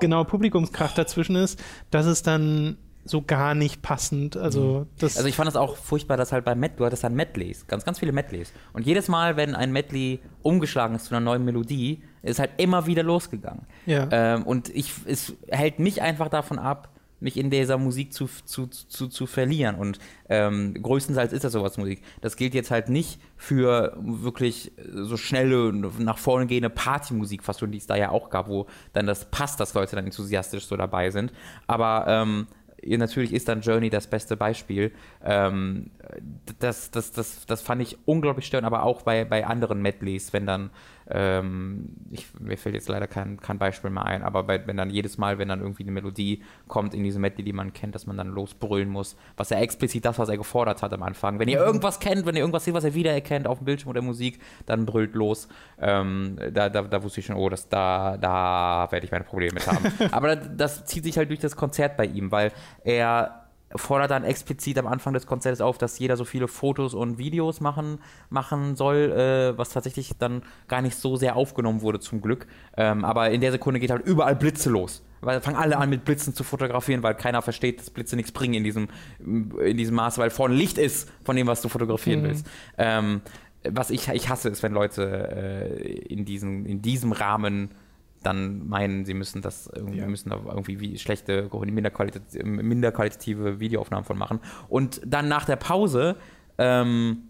genau, Publikumskraft dazwischen ist, dass es dann so gar nicht passend. Also, mhm. das also ich fand es auch furchtbar, dass halt bei Met, du hattest dann Medleys, ganz, ganz viele Medleys. Und jedes Mal, wenn ein Medley umgeschlagen ist zu einer neuen Melodie, ist halt immer wieder losgegangen. Ja. Ähm, und ich, es hält mich einfach davon ab, mich in dieser Musik zu, zu, zu, zu verlieren. Und ähm, größtenteils ist das sowas Musik. Das gilt jetzt halt nicht für wirklich so schnelle, nach vorne gehende Partymusik, fast schon, die es da ja auch gab, wo dann das passt, dass Leute dann enthusiastisch so dabei sind. Aber ähm, natürlich ist dann Journey das beste Beispiel. Ähm, das, das, das, das fand ich unglaublich störend, aber auch bei, bei anderen Medleys, wenn dann ähm, ich, mir fällt jetzt leider kein, kein Beispiel mehr ein, aber bei, wenn dann jedes Mal, wenn dann irgendwie eine Melodie kommt in diese Medley, die man kennt, dass man dann losbrüllen muss, was ja explizit das, was er gefordert hat am Anfang. Wenn ihr irgendwas kennt, wenn ihr irgendwas seht, was ihr wiedererkennt auf dem Bildschirm oder Musik, dann brüllt los. Ähm, da, da, da wusste ich schon, oh, das, da, da werde ich meine Probleme mit haben. aber das, das zieht sich halt durch das Konzert bei ihm, weil er fordert dann explizit am Anfang des Konzerts auf, dass jeder so viele Fotos und Videos machen, machen soll, äh, was tatsächlich dann gar nicht so sehr aufgenommen wurde, zum Glück. Ähm, aber in der Sekunde geht halt überall Blitze los. Weil fangen alle an mit Blitzen zu fotografieren, weil keiner versteht, dass Blitze nichts bringen in diesem, in diesem Maße, weil vorne Licht ist von dem, was du fotografieren mhm. willst. Ähm, was ich, ich hasse, ist, wenn Leute äh, in, diesen, in diesem Rahmen dann meinen, sie müssen das irgendwie, ja. müssen da irgendwie wie schlechte, minderqualitative, minderqualitative Videoaufnahmen von machen. Und dann nach der Pause, ähm,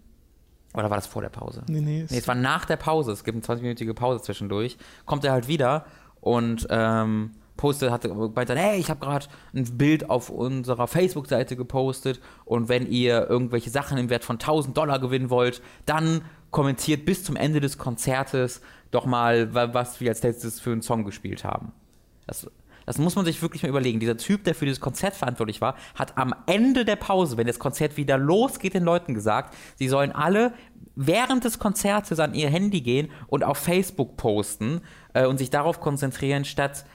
oder war das vor der Pause? Nee, nee. Nee, es war nach der Pause. Es gibt eine 20-minütige Pause zwischendurch. Kommt er halt wieder und ähm, postet, hat meint dann, hey, ich habe gerade ein Bild auf unserer Facebook-Seite gepostet und wenn ihr irgendwelche Sachen im Wert von 1000 Dollar gewinnen wollt, dann kommentiert bis zum Ende des Konzertes doch mal, was wir als letztes für einen Song gespielt haben. Das, das muss man sich wirklich mal überlegen. Dieser Typ, der für dieses Konzert verantwortlich war, hat am Ende der Pause, wenn das Konzert wieder losgeht, den Leuten gesagt, sie sollen alle während des Konzertes an ihr Handy gehen und auf Facebook posten äh, und sich darauf konzentrieren, statt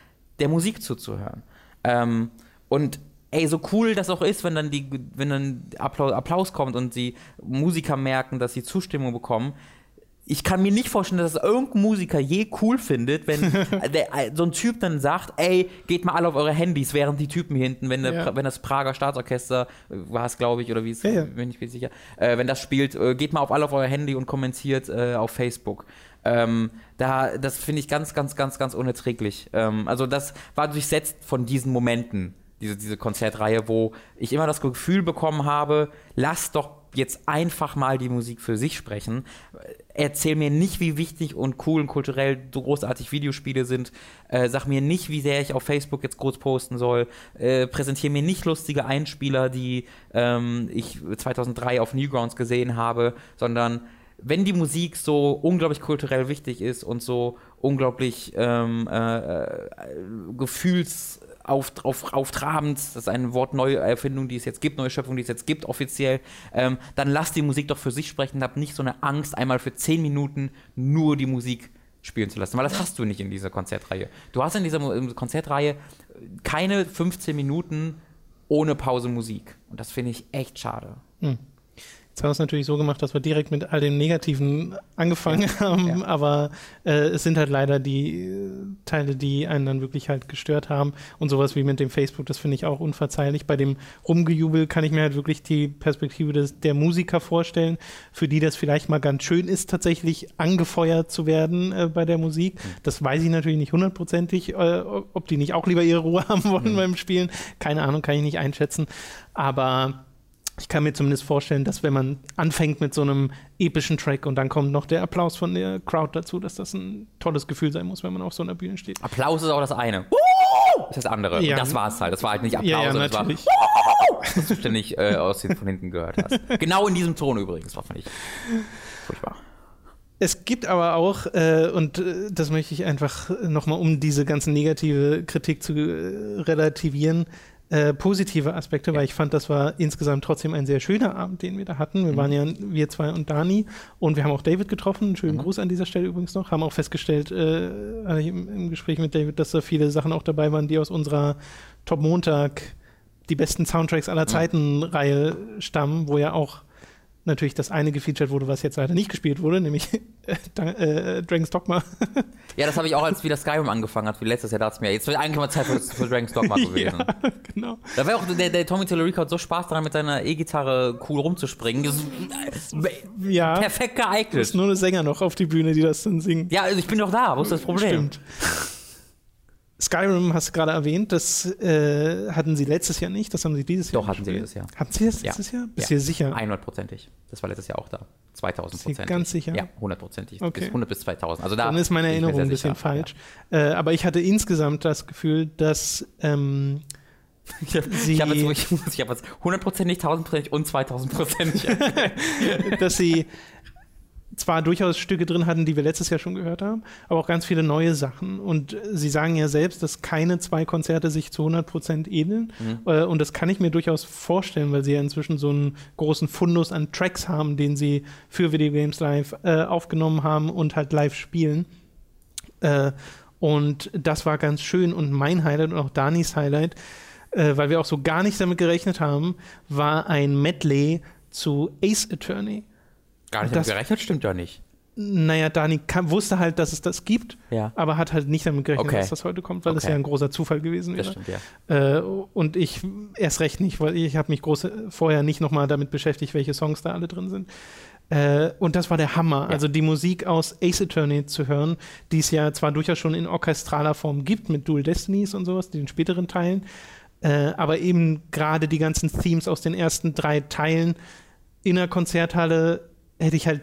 der Musik zuzuhören. Ähm, und ey, so cool das auch ist, wenn dann die, wenn dann Applaus, Applaus kommt und die Musiker merken, dass sie Zustimmung bekommen, ich kann mir nicht vorstellen, dass irgendein Musiker je cool findet, wenn der, so ein Typ dann sagt, ey, geht mal alle auf eure Handys, während die Typen hier hinten, wenn, der, ja. wenn das Prager Staatsorchester war es, glaube ich, oder wie es, ja, ja. bin ich mir sicher, äh, wenn das spielt, äh, geht mal auf alle auf euer Handy und kommentiert äh, auf Facebook. Ähm, da, das finde ich ganz, ganz, ganz, ganz unerträglich. Ähm, also das war durchsetzt von diesen Momenten, diese, diese Konzertreihe, wo ich immer das Gefühl bekommen habe, lass doch jetzt einfach mal die Musik für sich sprechen. Erzähl mir nicht, wie wichtig und cool und kulturell großartig Videospiele sind. Äh, sag mir nicht, wie sehr ich auf Facebook jetzt groß posten soll. Äh, präsentiere mir nicht lustige Einspieler, die ähm, ich 2003 auf Newgrounds gesehen habe, sondern wenn die Musik so unglaublich kulturell wichtig ist und so unglaublich ähm, äh, äh gefühls auf, auf, auftrabend, das ist eine Wortneuerfindung, die es jetzt gibt, neue Schöpfung, die es jetzt gibt, offiziell, ähm, dann lass die Musik doch für sich sprechen, hab nicht so eine Angst, einmal für zehn Minuten nur die Musik spielen zu lassen, weil das hast du nicht in dieser Konzertreihe. Du hast in dieser Konzertreihe keine 15 Minuten ohne Pause Musik. Und das finde ich echt schade. Hm. Jetzt haben wir es natürlich so gemacht, dass wir direkt mit all dem Negativen angefangen haben, ja. aber äh, es sind halt leider die äh, Teile, die einen dann wirklich halt gestört haben und sowas wie mit dem Facebook, das finde ich auch unverzeihlich. Bei dem Rumgejubel kann ich mir halt wirklich die Perspektive des, der Musiker vorstellen, für die das vielleicht mal ganz schön ist, tatsächlich angefeuert zu werden äh, bei der Musik. Mhm. Das weiß ich natürlich nicht hundertprozentig, äh, ob die nicht auch lieber ihre Ruhe haben wollen mhm. beim Spielen. Keine Ahnung, kann ich nicht einschätzen. Aber ich kann mir zumindest vorstellen, dass wenn man anfängt mit so einem epischen Track und dann kommt noch der Applaus von der Crowd dazu, dass das ein tolles Gefühl sein muss, wenn man auf so einer Bühne steht. Applaus ist auch das eine. Das ist das andere. Ja. Und das war es halt. Das war halt nicht Applaus, ja, ja, das war, was du ständig äh, aus den, von hinten gehört hast. Genau in diesem Ton übrigens, war fand ich furchtbar. Es gibt aber auch, äh, und äh, das möchte ich einfach nochmal, um diese ganze negative Kritik zu äh, relativieren, äh, positive Aspekte, ja. weil ich fand, das war insgesamt trotzdem ein sehr schöner Abend, den wir da hatten. Wir mhm. waren ja wir zwei und Dani und wir haben auch David getroffen. Einen schönen mhm. Gruß an dieser Stelle übrigens noch. Haben auch festgestellt äh, im, im, Gespräch mit David, dass da viele Sachen auch dabei waren, die aus unserer Top Montag die besten Soundtracks aller Zeiten Reihe stammen, wo ja auch natürlich das eine gefeatured wurde, was jetzt leider nicht gespielt wurde, nämlich äh, äh, Dragon's Dogma. ja, das habe ich auch, als wieder Skyrim angefangen hat, wie letztes Jahr, dachte ich mir, jetzt wird eigentlich mal Zeit für, für Dragon's Dogma gewesen. ja, genau. Da wäre auch der, der Tommy Tellerico hat so Spaß daran, mit seiner E-Gitarre cool rumzuspringen. Ja, perfekt geeignet. Es ist nur eine Sänger noch auf die Bühne, die das dann singen. Ja, also ich bin doch da, wo ist das Problem? Stimmt. Skyrim hast du gerade erwähnt, das äh, hatten sie letztes Jahr nicht, das haben sie dieses Jahr. Doch, hatten sie dieses Jahr. Hatten sie das letztes ja. Jahr? Bist du ja. sicher? 100%ig. Das war letztes Jahr auch da. 2000 Prozent. Ganz sicher? Ja, 100%ig. Okay. Bis 100 bis 2000. Also da Dann ist meine Erinnerung ein bisschen falsch. Ja. Äh, aber ich hatte insgesamt das Gefühl, dass ähm, ich habe hab jetzt, ich, hab jetzt 100% nicht, 1000% und 2000%. dass sie zwar durchaus Stücke drin hatten, die wir letztes Jahr schon gehört haben, aber auch ganz viele neue Sachen. Und sie sagen ja selbst, dass keine zwei Konzerte sich zu 100 Prozent ähneln. Mhm. Äh, und das kann ich mir durchaus vorstellen, weil sie ja inzwischen so einen großen Fundus an Tracks haben, den sie für Video Games Live äh, aufgenommen haben und halt live spielen. Äh, und das war ganz schön. Und mein Highlight und auch Danis Highlight, äh, weil wir auch so gar nicht damit gerechnet haben, war ein Medley zu Ace Attorney. Gar nicht damit gerechnet, stimmt ja nicht. Naja, Dani kann, wusste halt, dass es das gibt, ja. aber hat halt nicht damit gerechnet, okay. dass das heute kommt, weil okay. das ja ein großer Zufall gewesen wäre. Stimmt, ja. Äh, und ich erst recht nicht, weil ich habe mich groß, vorher nicht nochmal damit beschäftigt, welche Songs da alle drin sind. Äh, und das war der Hammer. Ja. Also die Musik aus Ace Attorney zu hören, die es ja zwar durchaus schon in orchestraler Form gibt, mit Dual Destinies und sowas, den späteren Teilen, äh, aber eben gerade die ganzen Themes aus den ersten drei Teilen in der Konzerthalle hätte ich halt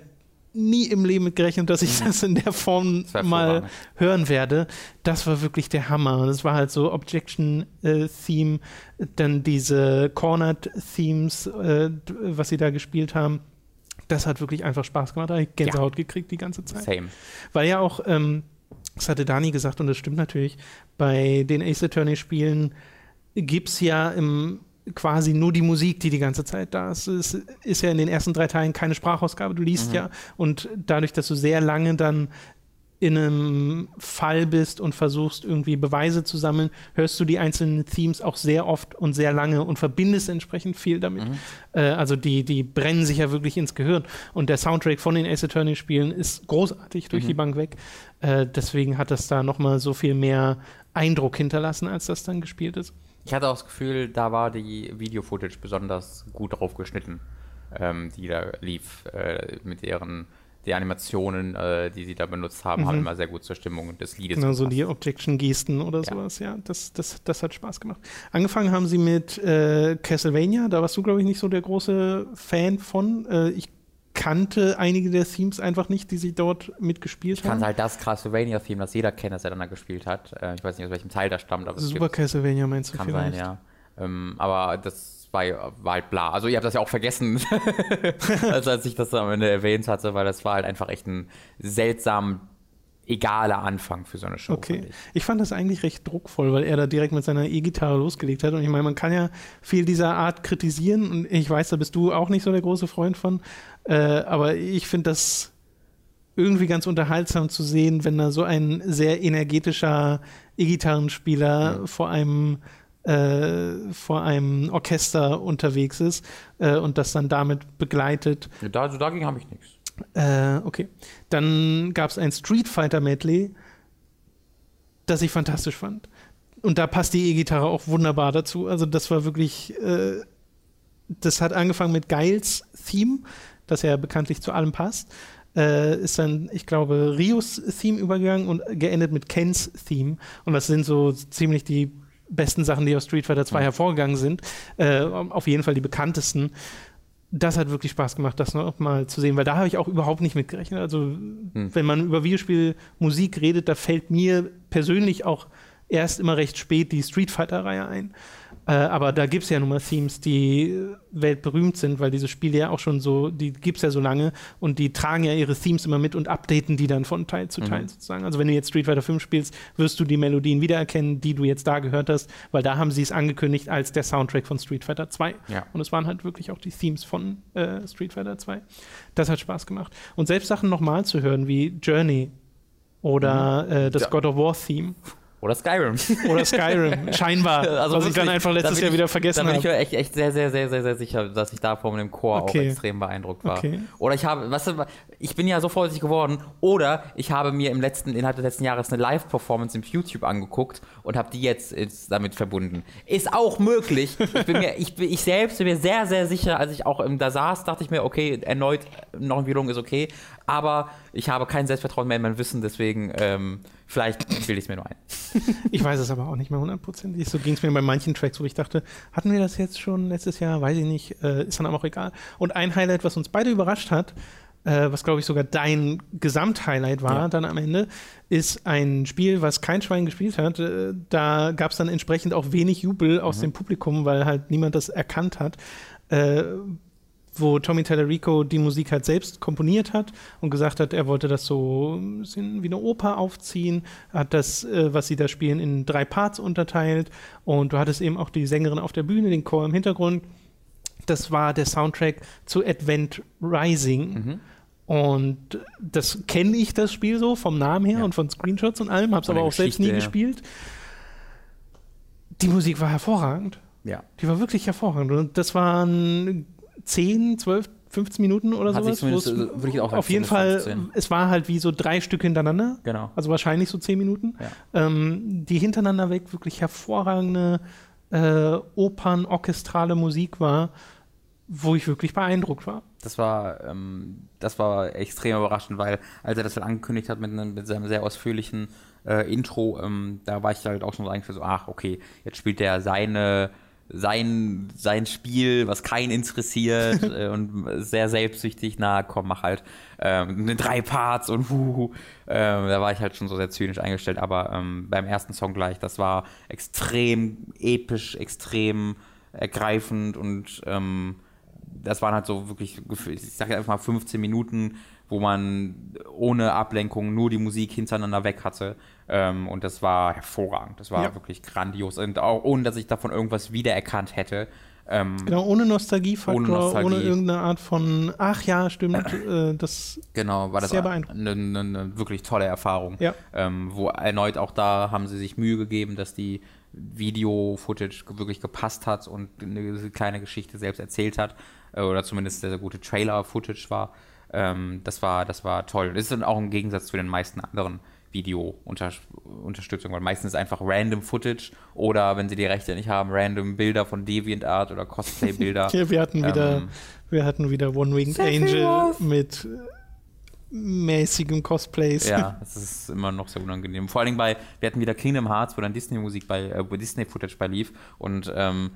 nie im Leben mit gerechnet, dass ich mhm. das in der Form mal hören werde. Das war wirklich der Hammer. Das war halt so Objection-Theme, äh, dann diese Cornered-Themes, äh, was sie da gespielt haben. Das hat wirklich einfach Spaß gemacht. Da habe ich Gänsehaut ja. gekriegt die ganze Zeit. Same. Weil ja auch, ähm, das hatte Dani gesagt und das stimmt natürlich, bei den Ace Attorney-Spielen gibt es ja im quasi nur die Musik, die die ganze Zeit da ist. Es ist ja in den ersten drei Teilen keine Sprachausgabe, du liest mhm. ja und dadurch, dass du sehr lange dann in einem Fall bist und versuchst irgendwie Beweise zu sammeln, hörst du die einzelnen Themes auch sehr oft und sehr lange und verbindest entsprechend viel damit. Mhm. Äh, also die, die brennen sich ja wirklich ins Gehirn. Und der Soundtrack von den Ace Attorney Spielen ist großartig durch mhm. die Bank weg. Äh, deswegen hat das da nochmal so viel mehr Eindruck hinterlassen, als das dann gespielt ist. Ich hatte auch das Gefühl, da war die Video-Footage besonders gut drauf geschnitten, ähm, die da lief, äh, mit ihren die Animationen, äh, die sie da benutzt haben, mhm. haben immer sehr gut zur Stimmung des Liedes Genau, so die Objection-Gesten oder ja. sowas, ja, das, das, das hat Spaß gemacht. Angefangen haben sie mit äh, Castlevania, da warst du, glaube ich, nicht so der große Fan von. Äh, ich kannte einige der Themes einfach nicht, die sie dort mitgespielt haben. Ich kannte halt das Castlevania-Theme, das jeder kennt, das er dann da gespielt hat. Äh, ich weiß nicht, aus welchem Teil das stammt. Aber Super Castlevania meinst du Kann vielleicht? sein, ja. Ähm, aber das war, war, halt bla. Also ihr habt das ja auch vergessen, als, als ich das am Ende erwähnt hatte, weil das war halt einfach echt ein seltsam egaler Anfang für so eine Show. Okay. ich. Ich fand das eigentlich recht druckvoll, weil er da direkt mit seiner E-Gitarre losgelegt hat. Und ich meine, man kann ja viel dieser Art kritisieren. Und ich weiß, da bist du auch nicht so der große Freund von. Äh, aber ich finde das irgendwie ganz unterhaltsam zu sehen, wenn da so ein sehr energetischer E-Gitarrenspieler Ja. vor einem äh, vor einem Orchester unterwegs ist äh, und das dann damit begleitet. Da, also dagegen habe ich nichts. Äh, okay. Dann gab es ein Street Fighter Medley, das ich fantastisch fand. Und da passt die E-Gitarre auch wunderbar dazu. Also das war wirklich, äh, das hat angefangen mit Giles Theme, das ja bekanntlich zu allem passt. Äh, ist dann, ich glaube, Rios Theme übergegangen und geendet mit Kens Theme. Und das sind so ziemlich die besten Sachen, die aus Street Fighter 2 Mhm. hervorgegangen sind. Äh, auf jeden Fall die bekanntesten das hat wirklich Spaß gemacht, das noch mal zu sehen, weil da habe ich auch überhaupt nicht mitgerechnet. Also, Hm. wenn man über Videospielmusik redet, da fällt mir persönlich auch erst immer recht spät die Street Fighter-Reihe ein. Äh, aber da gibt es ja nun mal Themes, die äh, weltberühmt sind, weil diese Spiele ja auch schon so, die gibt es ja so lange und die tragen ja ihre Themes immer mit und updaten die dann von Teil zu Teil Mhm. sozusagen. Also wenn du jetzt Street Fighter 5 spielst, wirst du die Melodien wiedererkennen, die du jetzt da gehört hast, weil da haben sie es angekündigt als der Soundtrack von Street Fighter 2. Ja. Und es waren halt wirklich auch die Themes von äh, Street Fighter 2. Das hat Spaß gemacht. Und selbst Sachen nochmal zu hören, wie Journey oder äh, das Ja. God of War Theme Oder Skyrim. oder Skyrim, scheinbar, Also was ich dann einfach da letztes Jahr ich- wieder Da vergessen bin ich habe. echt, echt sehr, sehr, sehr, sehr, sehr sicher, dass ich da von dem Chor Okay. auch extrem beeindruckt war. Okay. Oder ich habe, weißt du, ich bin ja so vorsichtig geworden, oder ich habe mir im letzten, innerhalb des letzten Jahres eine Live-Performance im YouTube angeguckt und habe die jetzt, damit verbunden. Ist auch möglich. Ich bin mir, ich, bin- ich selbst bin mir sehr, sehr sicher, als ich auch da saß, dachte ich mir, okay, erneut noch eine Wiederholung ist okay, aber ich habe kein Selbstvertrauen mehr in mein Wissen, deswegen ähm, vielleicht bilde ich es mir nur ein. Ich weiß es aber auch nicht mehr hundertprozentig. So ging es mir bei manchen Tracks, wo ich dachte, hatten wir das jetzt schon letztes Jahr? Weiß ich nicht. Äh, ist dann aber auch egal. Und ein Highlight, was uns beide überrascht hat, äh, was glaube ich sogar dein Gesamthighlight war Ja. dann am Ende, ist ein Spiel, was kein Schwein gespielt hat. Äh, da gab es dann entsprechend auch wenig Jubel aus dem Publikum, weil halt niemand das erkannt hat. Wo Tommy Tallarico die Musik halt selbst komponiert hat und gesagt hat, er wollte das so ein bisschen wie eine Oper aufziehen, hat das, äh, was sie da spielen, in drei Parts unterteilt und du hattest eben auch die Sängerin auf der Bühne, den Chor im Hintergrund. Das war der Soundtrack zu Advent Rising. Mhm. Und das kenne ich, das Spiel so, vom Namen her Ja. und von Screenshots und allem, habe es aber auch selbst nie Geschichte, ja. gespielt. Die Musik war hervorragend. Ja. Die war wirklich hervorragend. Und das waren 10, 12, 15 Minuten oder Hat sowas. äh, würde ich auch auf jeden 10 bis Fall, 15. es war halt wie so drei Stücke hintereinander. Genau. Also wahrscheinlich so 10 Minuten. Ja. Ähm, die hintereinander weg wirklich hervorragende äh, Opern, orchestrale Musik war, wo ich wirklich beeindruckt war. Das war, ähm, das war extrem überraschend, weil als er das dann angekündigt hat mit, einem, mit seinem sehr ausführlichen äh, Intro, ähm, da war ich halt auch schon so eigentlich so, ach, okay, jetzt spielt er seine, sein, sein Spiel, was keinen interessiert äh, und sehr selbstsüchtig, na komm, mach halt ähm, ne, drei Parts und huhu. Ähm, da war ich halt schon so sehr zynisch eingestellt, aber ähm, beim ersten Song gleich, das war extrem episch, extrem ergreifend und ähm, das waren halt so wirklich, ich sage einfach mal 15 Minuten, wo man ohne Ablenkung nur die Musik hintereinander weg hatte. Ähm, und das war hervorragend. Das war Ja. wirklich grandios. Und auch ohne, dass ich davon irgendwas wiedererkannt hätte. Ähm, Genau, ohne Nostalgiefaktor, Ohne ohne, Nostalgie. irgendeine Art von, ach ja, stimmt, äh, das, Genau, war das Sehr eine, beeindruckend. eine, eine wirklich tolle Erfahrung. Ja. Ähm, wo erneut auch da haben sie sich Mühe gegeben, dass die Video-Footage wirklich gepasst hat und eine kleine Geschichte selbst erzählt hat. Äh, oder zumindest sehr, sehr gute Trailer-Footage war. Ähm, das war. Das war toll. Das ist dann auch im Gegensatz zu den meisten anderen Video-Unterstützung, weil meistens ist einfach random Footage oder wenn sie die Rechte nicht haben, random Bilder von DeviantArt oder Cosplay-Bilder. hier, wir hatten wieder, Ähm, wir hatten wieder One-Winged Sephiroth. Angel mit äh, mäßigem Cosplays. Ja, das ist immer noch sehr unangenehm. Vor allen Dingen bei, wir hatten wieder Kingdom Hearts, wo dann Disney-Musik bei, äh, wo Disney-Footage bei lief und ähm,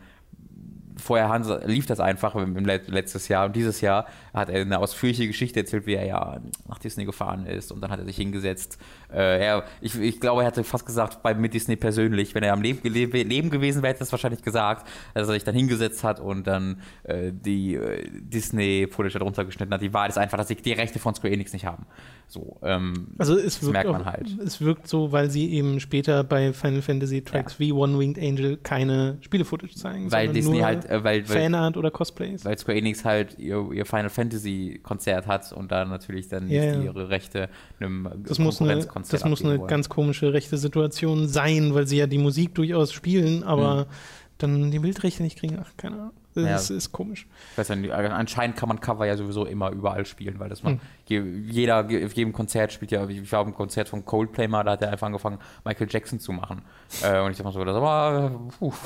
vorher Hans, lief das einfach im, Let- letztes Jahr und dieses Jahr hat er eine ausführliche Geschichte erzählt, wie er ja nach Disney gefahren ist und dann hat er sich hingesetzt. Äh, er, ich, ich glaube, er hatte fast gesagt, bei, mit Disney persönlich, wenn er am Leben, Leben gewesen wäre, hätte er es wahrscheinlich gesagt, dass er sich dann hingesetzt hat und dann äh, die äh, Disney-Footage darunter geschnitten hat. Die Wahrheit ist einfach, dass sie die Rechte von Square Enix nicht haben. So, ähm, Also es Das wirkt merkt auch, man halt. Es wirkt so, weil sie eben später bei Final Fantasy Tracks wie One Winged Angel keine Spiele-Footage zeigen, weil Disney nur halt, äh, weil, Fanart oder Cosplays. weil Square Enix halt ihr, ihr Final Fantasy Konzert hat und da natürlich dann Ja, ja. ihre Rechte einem Das muss eine, das muss eine wollen. ganz komische rechte Situation sein, weil sie ja die Musik durchaus spielen, aber dann die Bildrechte nicht kriegen. Ach, keine Ahnung. Das. Ja. ist, ist komisch. Nicht, also anscheinend kann man Cover ja sowieso immer überall spielen, weil das man, Hm. je, jeder, auf jedem Konzert spielt ja, ich war einem Konzert von Coldplay mal, da hat er einfach angefangen, Michael Jackson zu machen. Äh, und ich dachte mal so, das war, puh.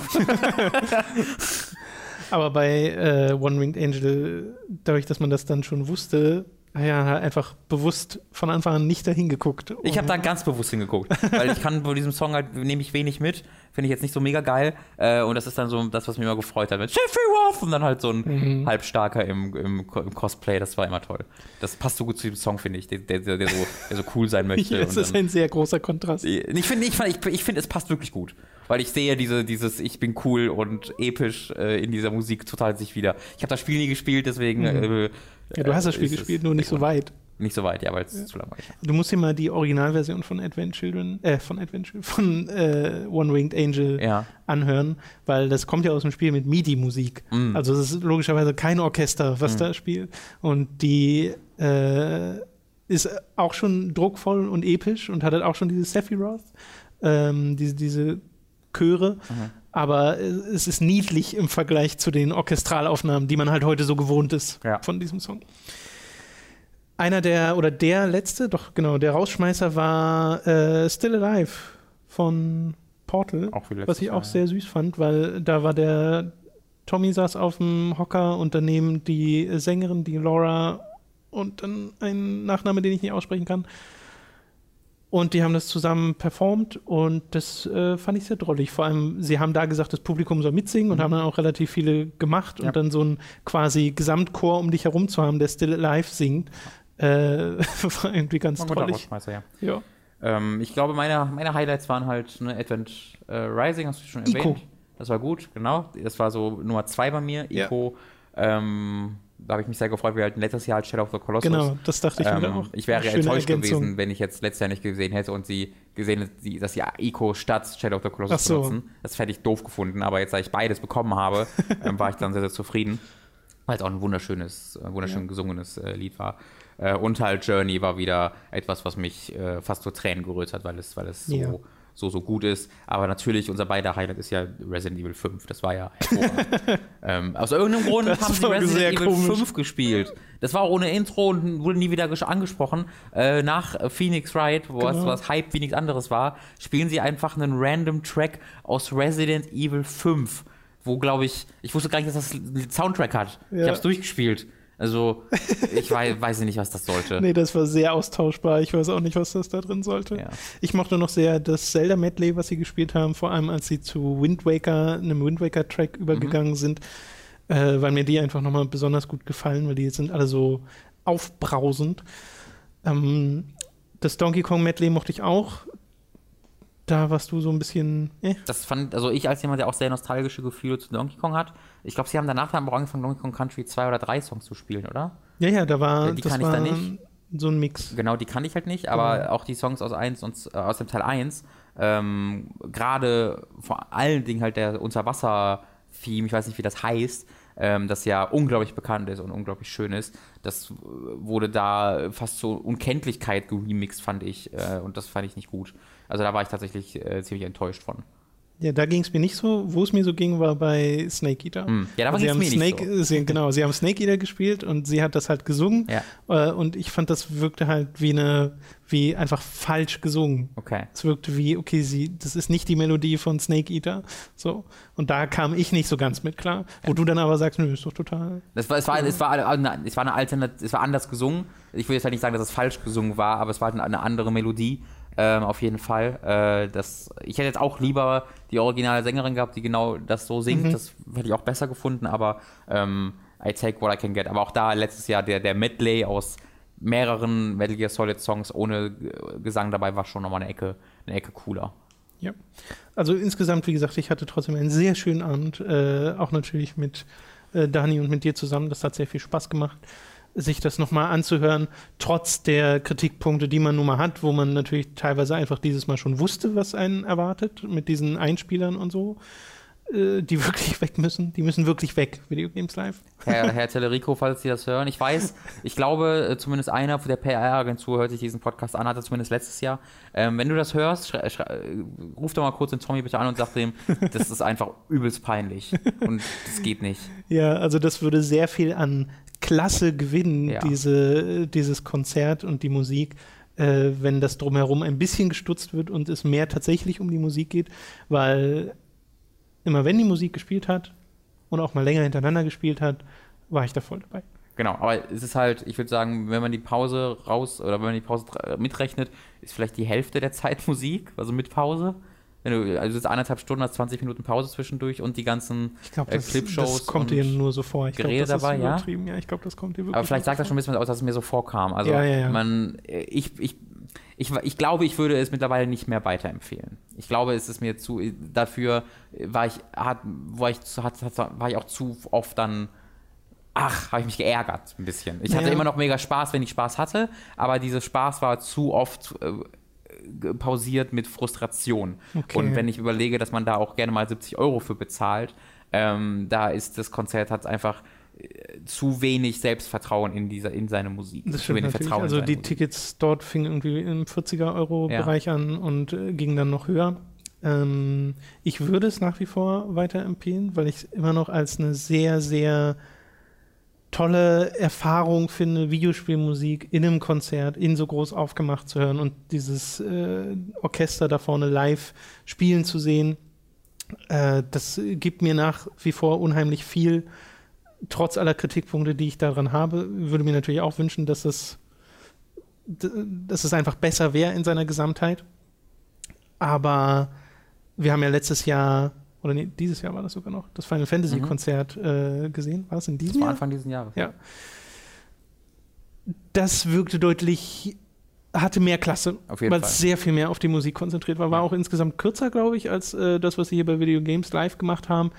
Aber bei äh, One Winged Angel, dadurch, dass man das dann schon wusste, ja, einfach bewusst von Anfang an nicht dahin geguckt. Ich habe da ganz bewusst hingeguckt, weil ich kann bei diesem Song halt, nehme ich wenig mit, finde ich jetzt nicht so mega geil. Äh, und das ist dann so das, was mich immer gefreut hat. Mit Sephiroth und dann halt so ein Mhm. halbstarker im, im, im Cosplay, das war immer toll. Das passt so gut zu dem Song, finde ich, der, der, der, so, der so cool sein möchte. Ja, und ist dann- ein sehr großer Kontrast. Ich finde, ich, ich, ich finde, es passt wirklich gut. Weil ich sehe diese, dieses Ich bin cool und episch äh, in dieser Musik total sich wieder. Ich habe das Spiel nie gespielt, deswegen. Äh, Mhm. Ja, du hast das Spiel ist es gespielt, nur nicht so weit. Nicht so weit, ja, weil es zu langweilig war. Du musst dir mal die Originalversion von Advent Children, äh, von Advent Children, von äh, One Winged Angel Ja. anhören, weil das kommt ja aus dem Spiel mit MIDI-Musik. Mm. Also es ist logischerweise kein Orchester, was Mm. da spielt. Und die äh, ist auch schon druckvoll und episch und hat halt auch schon diese Sephiroth, ähm, diese, diese Chöre. Mhm. Aber es ist niedlich im Vergleich zu den Orchestralaufnahmen, die man halt heute so gewohnt ist Ja. von diesem Song. Einer der, oder der letzte, doch genau, der Rausschmeißer war äh, Still Alive von Portal, Auch was ich auch Jahr, sehr süß fand, weil da war der Tommy saß auf dem Hocker und daneben die Sängerin, die Laura und dann ein Nachname, den ich nicht aussprechen kann. Und die haben das zusammen performt und das äh, fand ich sehr drollig. Vor allem, sie haben da gesagt, das Publikum soll mitsingen und Mhm. haben dann auch relativ viele gemacht Ja. und dann so ein quasi Gesamtchor um dich herum zu haben, der Still Alive singt, äh, war irgendwie ganz drollig. Ja. Ja. Ähm, ich glaube, meine, meine Highlights waren halt ne, Advent äh, Rising, hast du schon Ico. erwähnt. Das war gut, genau. Das war so Nummer zwei bei mir. Ja. Ico. Ähm, da habe ich mich sehr gefreut, wir hatten letztes Jahr halt Shadow of the Colossus. Genau, das dachte ich mir Ähm, auch. ich wäre enttäuscht Ergänzung. gewesen, wenn ich jetzt letztes Jahr nicht gesehen hätte und sie gesehen dass sie Ico statt Shadow of the Colossus Ach so. benutzen. Das hätte ich doof gefunden, aber jetzt, da ich beides bekommen habe, ähm, war ich dann sehr, sehr zufrieden. Weil es auch ein wunderschönes, äh, wunderschön Ja. gesungenes äh, Lied war. Äh, und halt Journey war wieder etwas, was mich äh, fast zu Tränen gerührt hat, weil es, weil es so, Ja. So, so gut ist. Aber natürlich, unser beider Highlight ist ja Resident Evil 5. Das war ja ähm, aus irgendeinem Grund Das haben sie Resident sehr Evil komisch. 5 gespielt. Das war ohne Intro und wurde nie wieder angesprochen. Äh, nach Phoenix Wright, wo es Genau. was Hype wie nichts anderes war, spielen sie einfach einen random Track aus Resident Evil 5. Wo, glaube ich, ich wusste gar nicht, dass das einen Soundtrack hat. Ich Ja. habe es durchgespielt. Also, ich weiß, weiß nicht, was das sollte. Nee, das war sehr austauschbar. Ich weiß auch nicht, was das da drin sollte. Ja. Ich mochte noch sehr das Zelda-Medley, was sie gespielt haben, vor allem als sie zu Wind Waker, einem Wind Waker-Track Mhm. übergegangen sind, äh, weil mir die einfach nochmal besonders gut gefallen, weil die sind alle so aufbrausend. Ähm, das Donkey Kong-Medley mochte ich auch. Da warst du so ein bisschen. Äh. Das fand, also ich als jemand, der auch sehr nostalgische Gefühle zu Donkey Kong hat. Ich glaube, sie haben danach dann auch angefangen, Donkey Kong Country zwei oder drei Songs zu spielen, oder? Ja, ja, da war, die kann ich war da nicht. so ein Mix. Genau, die kann ich halt nicht, aber Genau. auch die Songs aus 1 und äh, aus dem Teil 1, ähm, gerade vor allen Dingen halt der Unterwasser-Theme, ich weiß nicht, wie das heißt, ähm, das ja unglaublich bekannt ist und unglaublich schön ist, das wurde da fast zur Unkenntlichkeit geremixed, fand ich, äh, und das fand ich nicht gut. Also da war ich tatsächlich äh, ziemlich enttäuscht von. Ja, da ging es mir nicht so. Wo es mir so ging, war bei Snake Eater. Hm. Ja, da war sie es haben mir nicht Snake, so. sie, genau, sie haben Snake Eater gespielt und sie hat das halt gesungen. Ja, Äh, und ich fand, das wirkte halt wie eine, wie einfach falsch gesungen. okay. Es wirkte wie, okay, sie, das ist nicht die Melodie von Snake Eater. So. Und da kam ich nicht so ganz mit klar. Wo du dann aber sagst, nö, ist doch total. Das war, es, war, es, war eine, es war eine Alternat es war anders gesungen. Ich will jetzt halt nicht sagen, dass es falsch gesungen war, aber es war halt eine andere Melodie. Ähm, auf jeden Fall. Äh, das, ich hätte jetzt auch lieber die originale Sängerin gehabt, die genau das so singt. Mhm. Das hätte ich auch besser gefunden, aber ähm, I take what I can get. Aber auch da letztes Jahr der, der Medley aus mehreren Metal Gear Solid Songs ohne Gesang dabei war schon nochmal eine Ecke, eine Ecke cooler. Ja. Also insgesamt, wie gesagt, ich hatte trotzdem einen sehr schönen Abend. Äh, auch natürlich mit äh, Dani und mit dir zusammen. Das hat sehr viel Spaß gemacht, sich das nochmal anzuhören, trotz der Kritikpunkte, die man nun mal hat, wo man natürlich teilweise einfach dieses Mal schon wusste, was einen erwartet, mit diesen Einspielern und so, äh, die wirklich weg müssen. Die müssen wirklich weg, Video Games Live. Herr, Herr Tellerico, falls Sie das hören. Ich weiß, ich glaube, äh, zumindest einer der PR-Agentur hört sich diesen Podcast an, hatte zumindest letztes Jahr. Ähm, wenn du das hörst, äh, ruf doch mal kurz den Tommy bitte an und sag ihm, das ist einfach übelst peinlich. Und das geht nicht. Ja, also das würde sehr viel an Klasse gewinnen, Ja. diese, dieses Konzert und die Musik, äh, wenn das drumherum ein bisschen gestutzt wird und es mehr tatsächlich um die Musik geht, weil immer wenn die Musik gespielt hat und auch mal länger hintereinander gespielt hat, war ich da voll dabei. Genau, aber es ist halt, ich würde sagen, wenn man die Pause raus oder wenn man die Pause mitrechnet, ist vielleicht die Hälfte der Zeit Musik, also mit Pause. Du, also jetzt eineinhalb Stunden hast 20 Minuten Pause zwischendurch und die ganzen Ich glaube, äh, das, Clipshows das kommt dir nur so vor. Ich glaube, Gerede das dabei, ja? Ja, ich glaube, das kommt dir wirklich Aber vielleicht sagt das schon ein bisschen aus, dass es mir so vorkam. Also Ja, ja, ja. man, äh, ich, ich, ich, ich glaube, ich würde es mittlerweile nicht mehr weiterempfehlen. Ich glaube, es ist mir zu, dafür war ich, hat, war ich, zu- hat, hat, war ich auch zu oft dann, ach, habe ich mich geärgert ein bisschen. Ich hatte Naja. immer noch mega Spaß, wenn ich Spaß hatte, aber dieser Spaß war zu oft äh, pausiert mit Frustration. Okay. Und wenn ich überlege, dass man da auch gerne mal 70 Euro für bezahlt, ähm, da ist das Konzert hat einfach äh, zu wenig Selbstvertrauen in dieser in seine Musik. Das zu wenig. Vertrauen Also die Musik. Tickets dort fingen irgendwie im 40er-Euro-Bereich an und äh, gingen dann noch höher. Ähm, ich würde es nach wie vor weiterempfehlen, weil ich es immer noch als eine sehr, sehr tolle Erfahrung finde, Videospielmusik in einem Konzert in so groß aufgemacht zu hören und dieses äh, Orchester da vorne live spielen zu sehen. Äh, das gibt mir nach wie vor unheimlich viel trotz aller Kritikpunkte, die ich daran habe, würde mir natürlich auch wünschen, dass es, dass es einfach besser wäre in seiner Gesamtheit. Aber wir haben ja letztes Jahr, oder nee, dieses Jahr war das sogar noch, das Final Fantasy Mhm. Konzert äh, gesehen. War das in Das diesem war Jahr? Anfang dieses Jahres. Ja. Das wirkte deutlich, hatte mehr Klasse, weil es sehr viel mehr auf die Musik konzentriert war. War Ja. auch insgesamt kürzer, glaube ich, als äh, das, was sie hier bei Video Games live gemacht haben.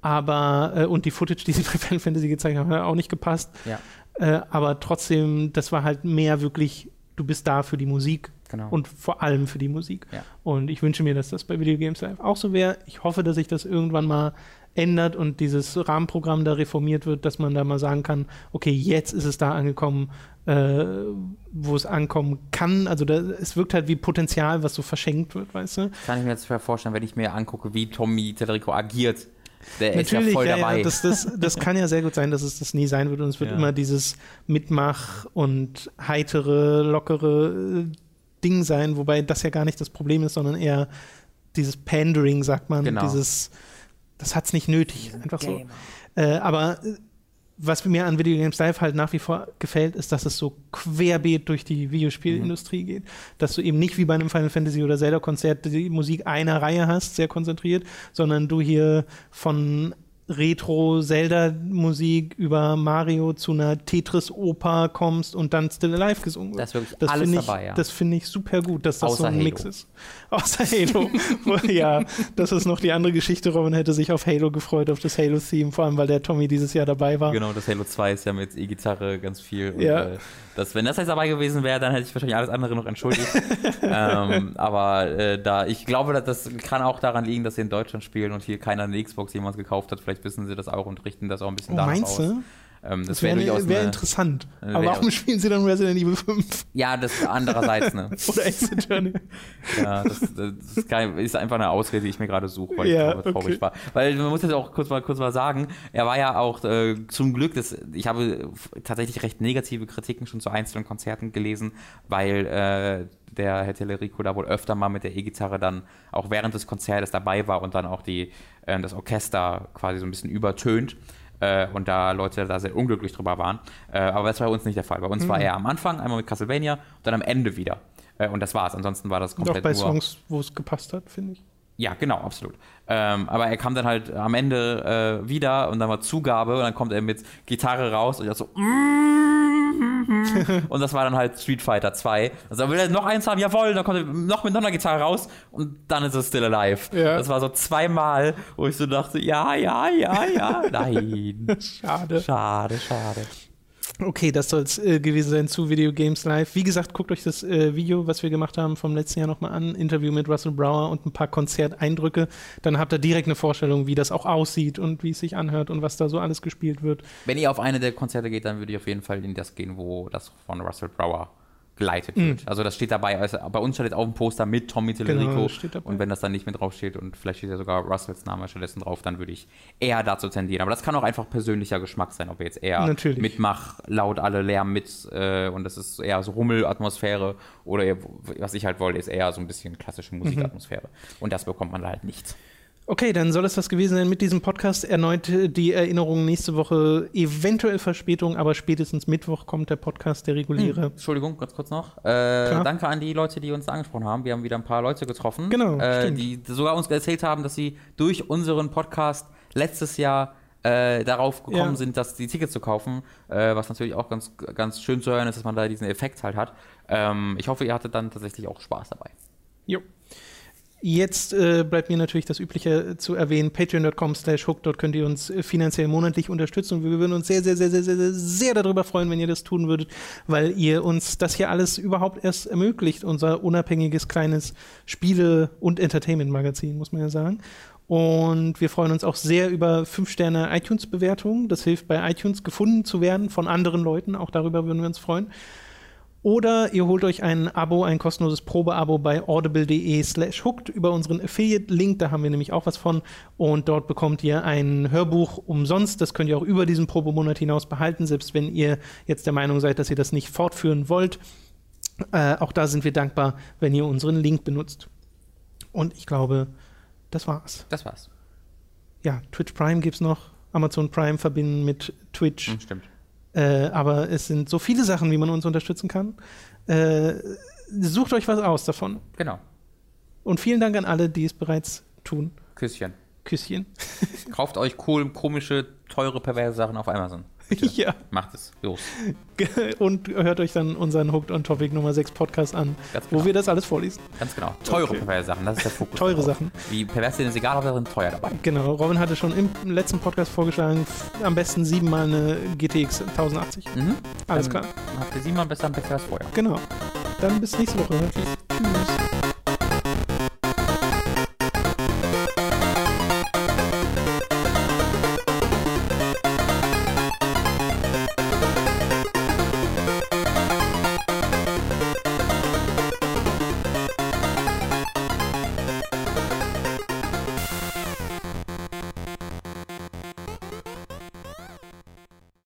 Aber, äh, und die Footage, die sie bei Final Fantasy gezeigt haben, hat auch nicht gepasst. Ja. Äh, aber trotzdem, das war halt mehr wirklich, du bist da für die Musik Genau. und vor allem für die Musik. Ja. Und ich wünsche mir, dass das bei Video Games Live auch so wäre. Ich hoffe, dass sich das irgendwann mal ändert und dieses Rahmenprogramm da reformiert wird, dass man da mal sagen kann, okay, jetzt ist es da angekommen, äh, wo es ankommen kann. Also da, es wirkt halt wie Potenzial, was so verschenkt wird, weißt du? Kann ich mir jetzt schwer vorstellen, wenn ich mir angucke, wie Tommy Tederico agiert. Der ist ja Natürlich, voll ja, dabei. ja, das, das, das kann ja sehr gut sein, dass es das nie sein wird und es wird Ja. immer dieses Mitmach- und heitere, lockere Ding sein, wobei das ja gar nicht das Problem ist, sondern eher dieses Pandering, sagt man, Genau. dieses, das hat's nicht nötig, einfach so. Äh, aber äh, was mir an Video Games Live halt nach wie vor gefällt, ist, dass es so querbeet durch die Videospielindustrie geht. Dass du eben nicht wie bei einem Final Fantasy oder Zelda-Konzert die Musik einer Reihe hast, sehr konzentriert, sondern du hier von Retro-Zelda-Musik über Mario zu einer Tetris-Oper kommst und dann Still Alive gesungen wird. Da ist wirklich Das alles finde ich, dabei, ja. das finde ich super gut, dass das so Außer ein Halo. Mix ist. Außer Halo. ja, das ist noch die andere Geschichte. Robin hätte sich auf Halo gefreut, auf das Halo-Theme, vor allem weil der Tommy dieses Jahr dabei war. Genau, das Halo 2 ist ja mit E-Gitarre ganz viel. Und, Ja. äh, das, wenn das jetzt dabei gewesen wäre, dann hätte ich wahrscheinlich alles andere noch entschuldigt. ähm, aber äh, da, ich glaube, dass das kann auch daran liegen, dass sie in Deutschland spielen und hier keiner eine Xbox jemals gekauft hat. Vielleicht wissen sie das auch und richten das auch ein bisschen Oh, danach meinst aus. du? Ähm, das Das wäre wär eine, interessant. äh, Aber wär- warum spielen sie dann Resident Evil 5 Ja, das andererseits, ne? oder Ace Attorney? Ja, das, das ist, kein, ist einfach eine Ausrede, die ich mir gerade suche, weil Ja, ich gerade traurig okay. war. Weil man muss jetzt auch kurz mal, kurz mal sagen, er war ja auch äh, zum Glück, das, ich habe tatsächlich recht negative Kritiken schon zu einzelnen Konzerten gelesen, weil äh, der Herr Tellerico da wohl öfter mal mit der E-Gitarre dann auch während des Konzertes dabei war und dann auch die, äh, das Orchester quasi so ein bisschen übertönt. Äh, und da Leute da sehr unglücklich drüber waren. Äh, aber das war bei uns nicht der Fall. Bei uns war er am Anfang einmal mit Castlevania und dann am Ende wieder. Äh, und das war's. Ansonsten war das Und auch komplett bei nur. Songs, wo es gepasst hat, finde ich. Ja, genau, absolut. Ähm, aber er kam dann halt am Ende äh, wieder und dann war Zugabe und dann kommt er mit Gitarre raus und er so. und das war dann halt Street Fighter 2. Also will er noch eins haben, jawohl, dann kommt er noch mit noch einer Gitarre raus und dann ist es Still Alive. Ja. Das war so zweimal, wo ich so dachte, ja, ja, ja, ja, nein. Schade. Schade, schade. Okay, das soll es äh, gewesen sein zu Video Games Live. Wie gesagt, guckt euch das äh, Video, was wir gemacht haben vom letzten Jahr nochmal an. Interview mit Russell Brower und ein paar Konzerteindrücke. Dann habt ihr direkt eine Vorstellung, wie das auch aussieht und wie es sich anhört und was da so alles gespielt wird. Wenn ihr auf eine der Konzerte geht, dann würde ich auf jeden Fall in das gehen, wo das von Russell Brower geleitet wird. Also das steht dabei, also bei uns steht auf dem Poster mit Tommy. Genau, steht dabei. und wenn das dann nicht mit draufsteht und vielleicht steht ja sogar Russells Name stattdessen drauf, dann würde ich eher dazu tendieren. Aber das kann auch einfach persönlicher Geschmack sein, ob ihr jetzt eher Natürlich. mitmach, laut alle Lärm mit äh, und das ist eher so Rummelatmosphäre oder ihr, was ich halt wollte, ist eher so ein bisschen klassische Mhm. Musikatmosphäre. Und das bekommt man halt nicht. Okay, dann soll es das gewesen sein mit diesem Podcast. Erneut äh, die Erinnerung nächste Woche, eventuell Verspätung, aber spätestens Mittwoch kommt der Podcast, der reguläre. Entschuldigung, ganz kurz noch. Äh, danke an die Leute, die uns da angesprochen haben. Wir haben wieder ein paar Leute getroffen, Genau, äh, die sogar uns erzählt haben, dass sie durch unseren Podcast letztes Jahr äh, darauf gekommen Ja. sind, dass die Tickets zu kaufen. Äh, was natürlich auch ganz, ganz schön zu hören ist, dass man da diesen Effekt halt hat. Ähm, ich hoffe, ihr hattet dann tatsächlich auch Spaß dabei. Jo. Jetzt äh, bleibt mir natürlich das Übliche zu erwähnen. Patreon.com slash hook. Dort könnt ihr uns äh, finanziell monatlich unterstützen. Wir würden uns sehr, sehr, sehr, sehr, sehr, sehr, sehr darüber freuen, wenn ihr das tun würdet, weil ihr uns das hier alles überhaupt erst ermöglicht. Unser unabhängiges kleines Spiele- und Entertainment-Magazin, muss man ja sagen. Und wir freuen uns auch sehr über 5-Sterne iTunes-Bewertungen. Das hilft bei iTunes gefunden zu werden von anderen Leuten. Auch darüber würden wir uns freuen. Oder ihr holt euch ein Abo, ein kostenloses Probeabo bei audible.de slash hooked über unseren Affiliate-Link. Da haben wir nämlich auch was von. Und dort bekommt ihr ein Hörbuch umsonst. Das könnt ihr auch über diesen Probemonat hinaus behalten, selbst wenn ihr jetzt der Meinung seid, dass ihr das nicht fortführen wollt. Äh, auch da sind wir dankbar, wenn ihr unseren Link benutzt. Und ich glaube, das war's. Das war's. Ja, Twitch Prime gibt's noch. Amazon Prime verbinden mit Twitch. Hm, stimmt. Äh, aber es sind so viele Sachen, wie man uns unterstützen kann. Äh, sucht euch was aus davon. Genau. Und vielen Dank an alle, die es bereits tun. Küsschen. Küsschen. Kauft euch cool, komische, teure, perverse Sachen auf Amazon. ja. Macht es. Los. Und hört euch dann unseren Hooked on Topic Nummer 6 Podcast an, genau. wo wir das alles vorlesen. Ganz genau. Teure, Okay. perverse Sachen. Das ist der Fokus. Teure. Sachen. Wie pervers sind, ist egal, Hauptsache sind teuer dabei. Genau, Robin hatte schon im letzten Podcast vorgeschlagen, am besten siebenmal eine GTX 1080. Mhm. Alles Dann klar. Habt ihr siebenmal besser am Bäcker als vorher. Genau. Dann bis nächste Woche. Tschüss.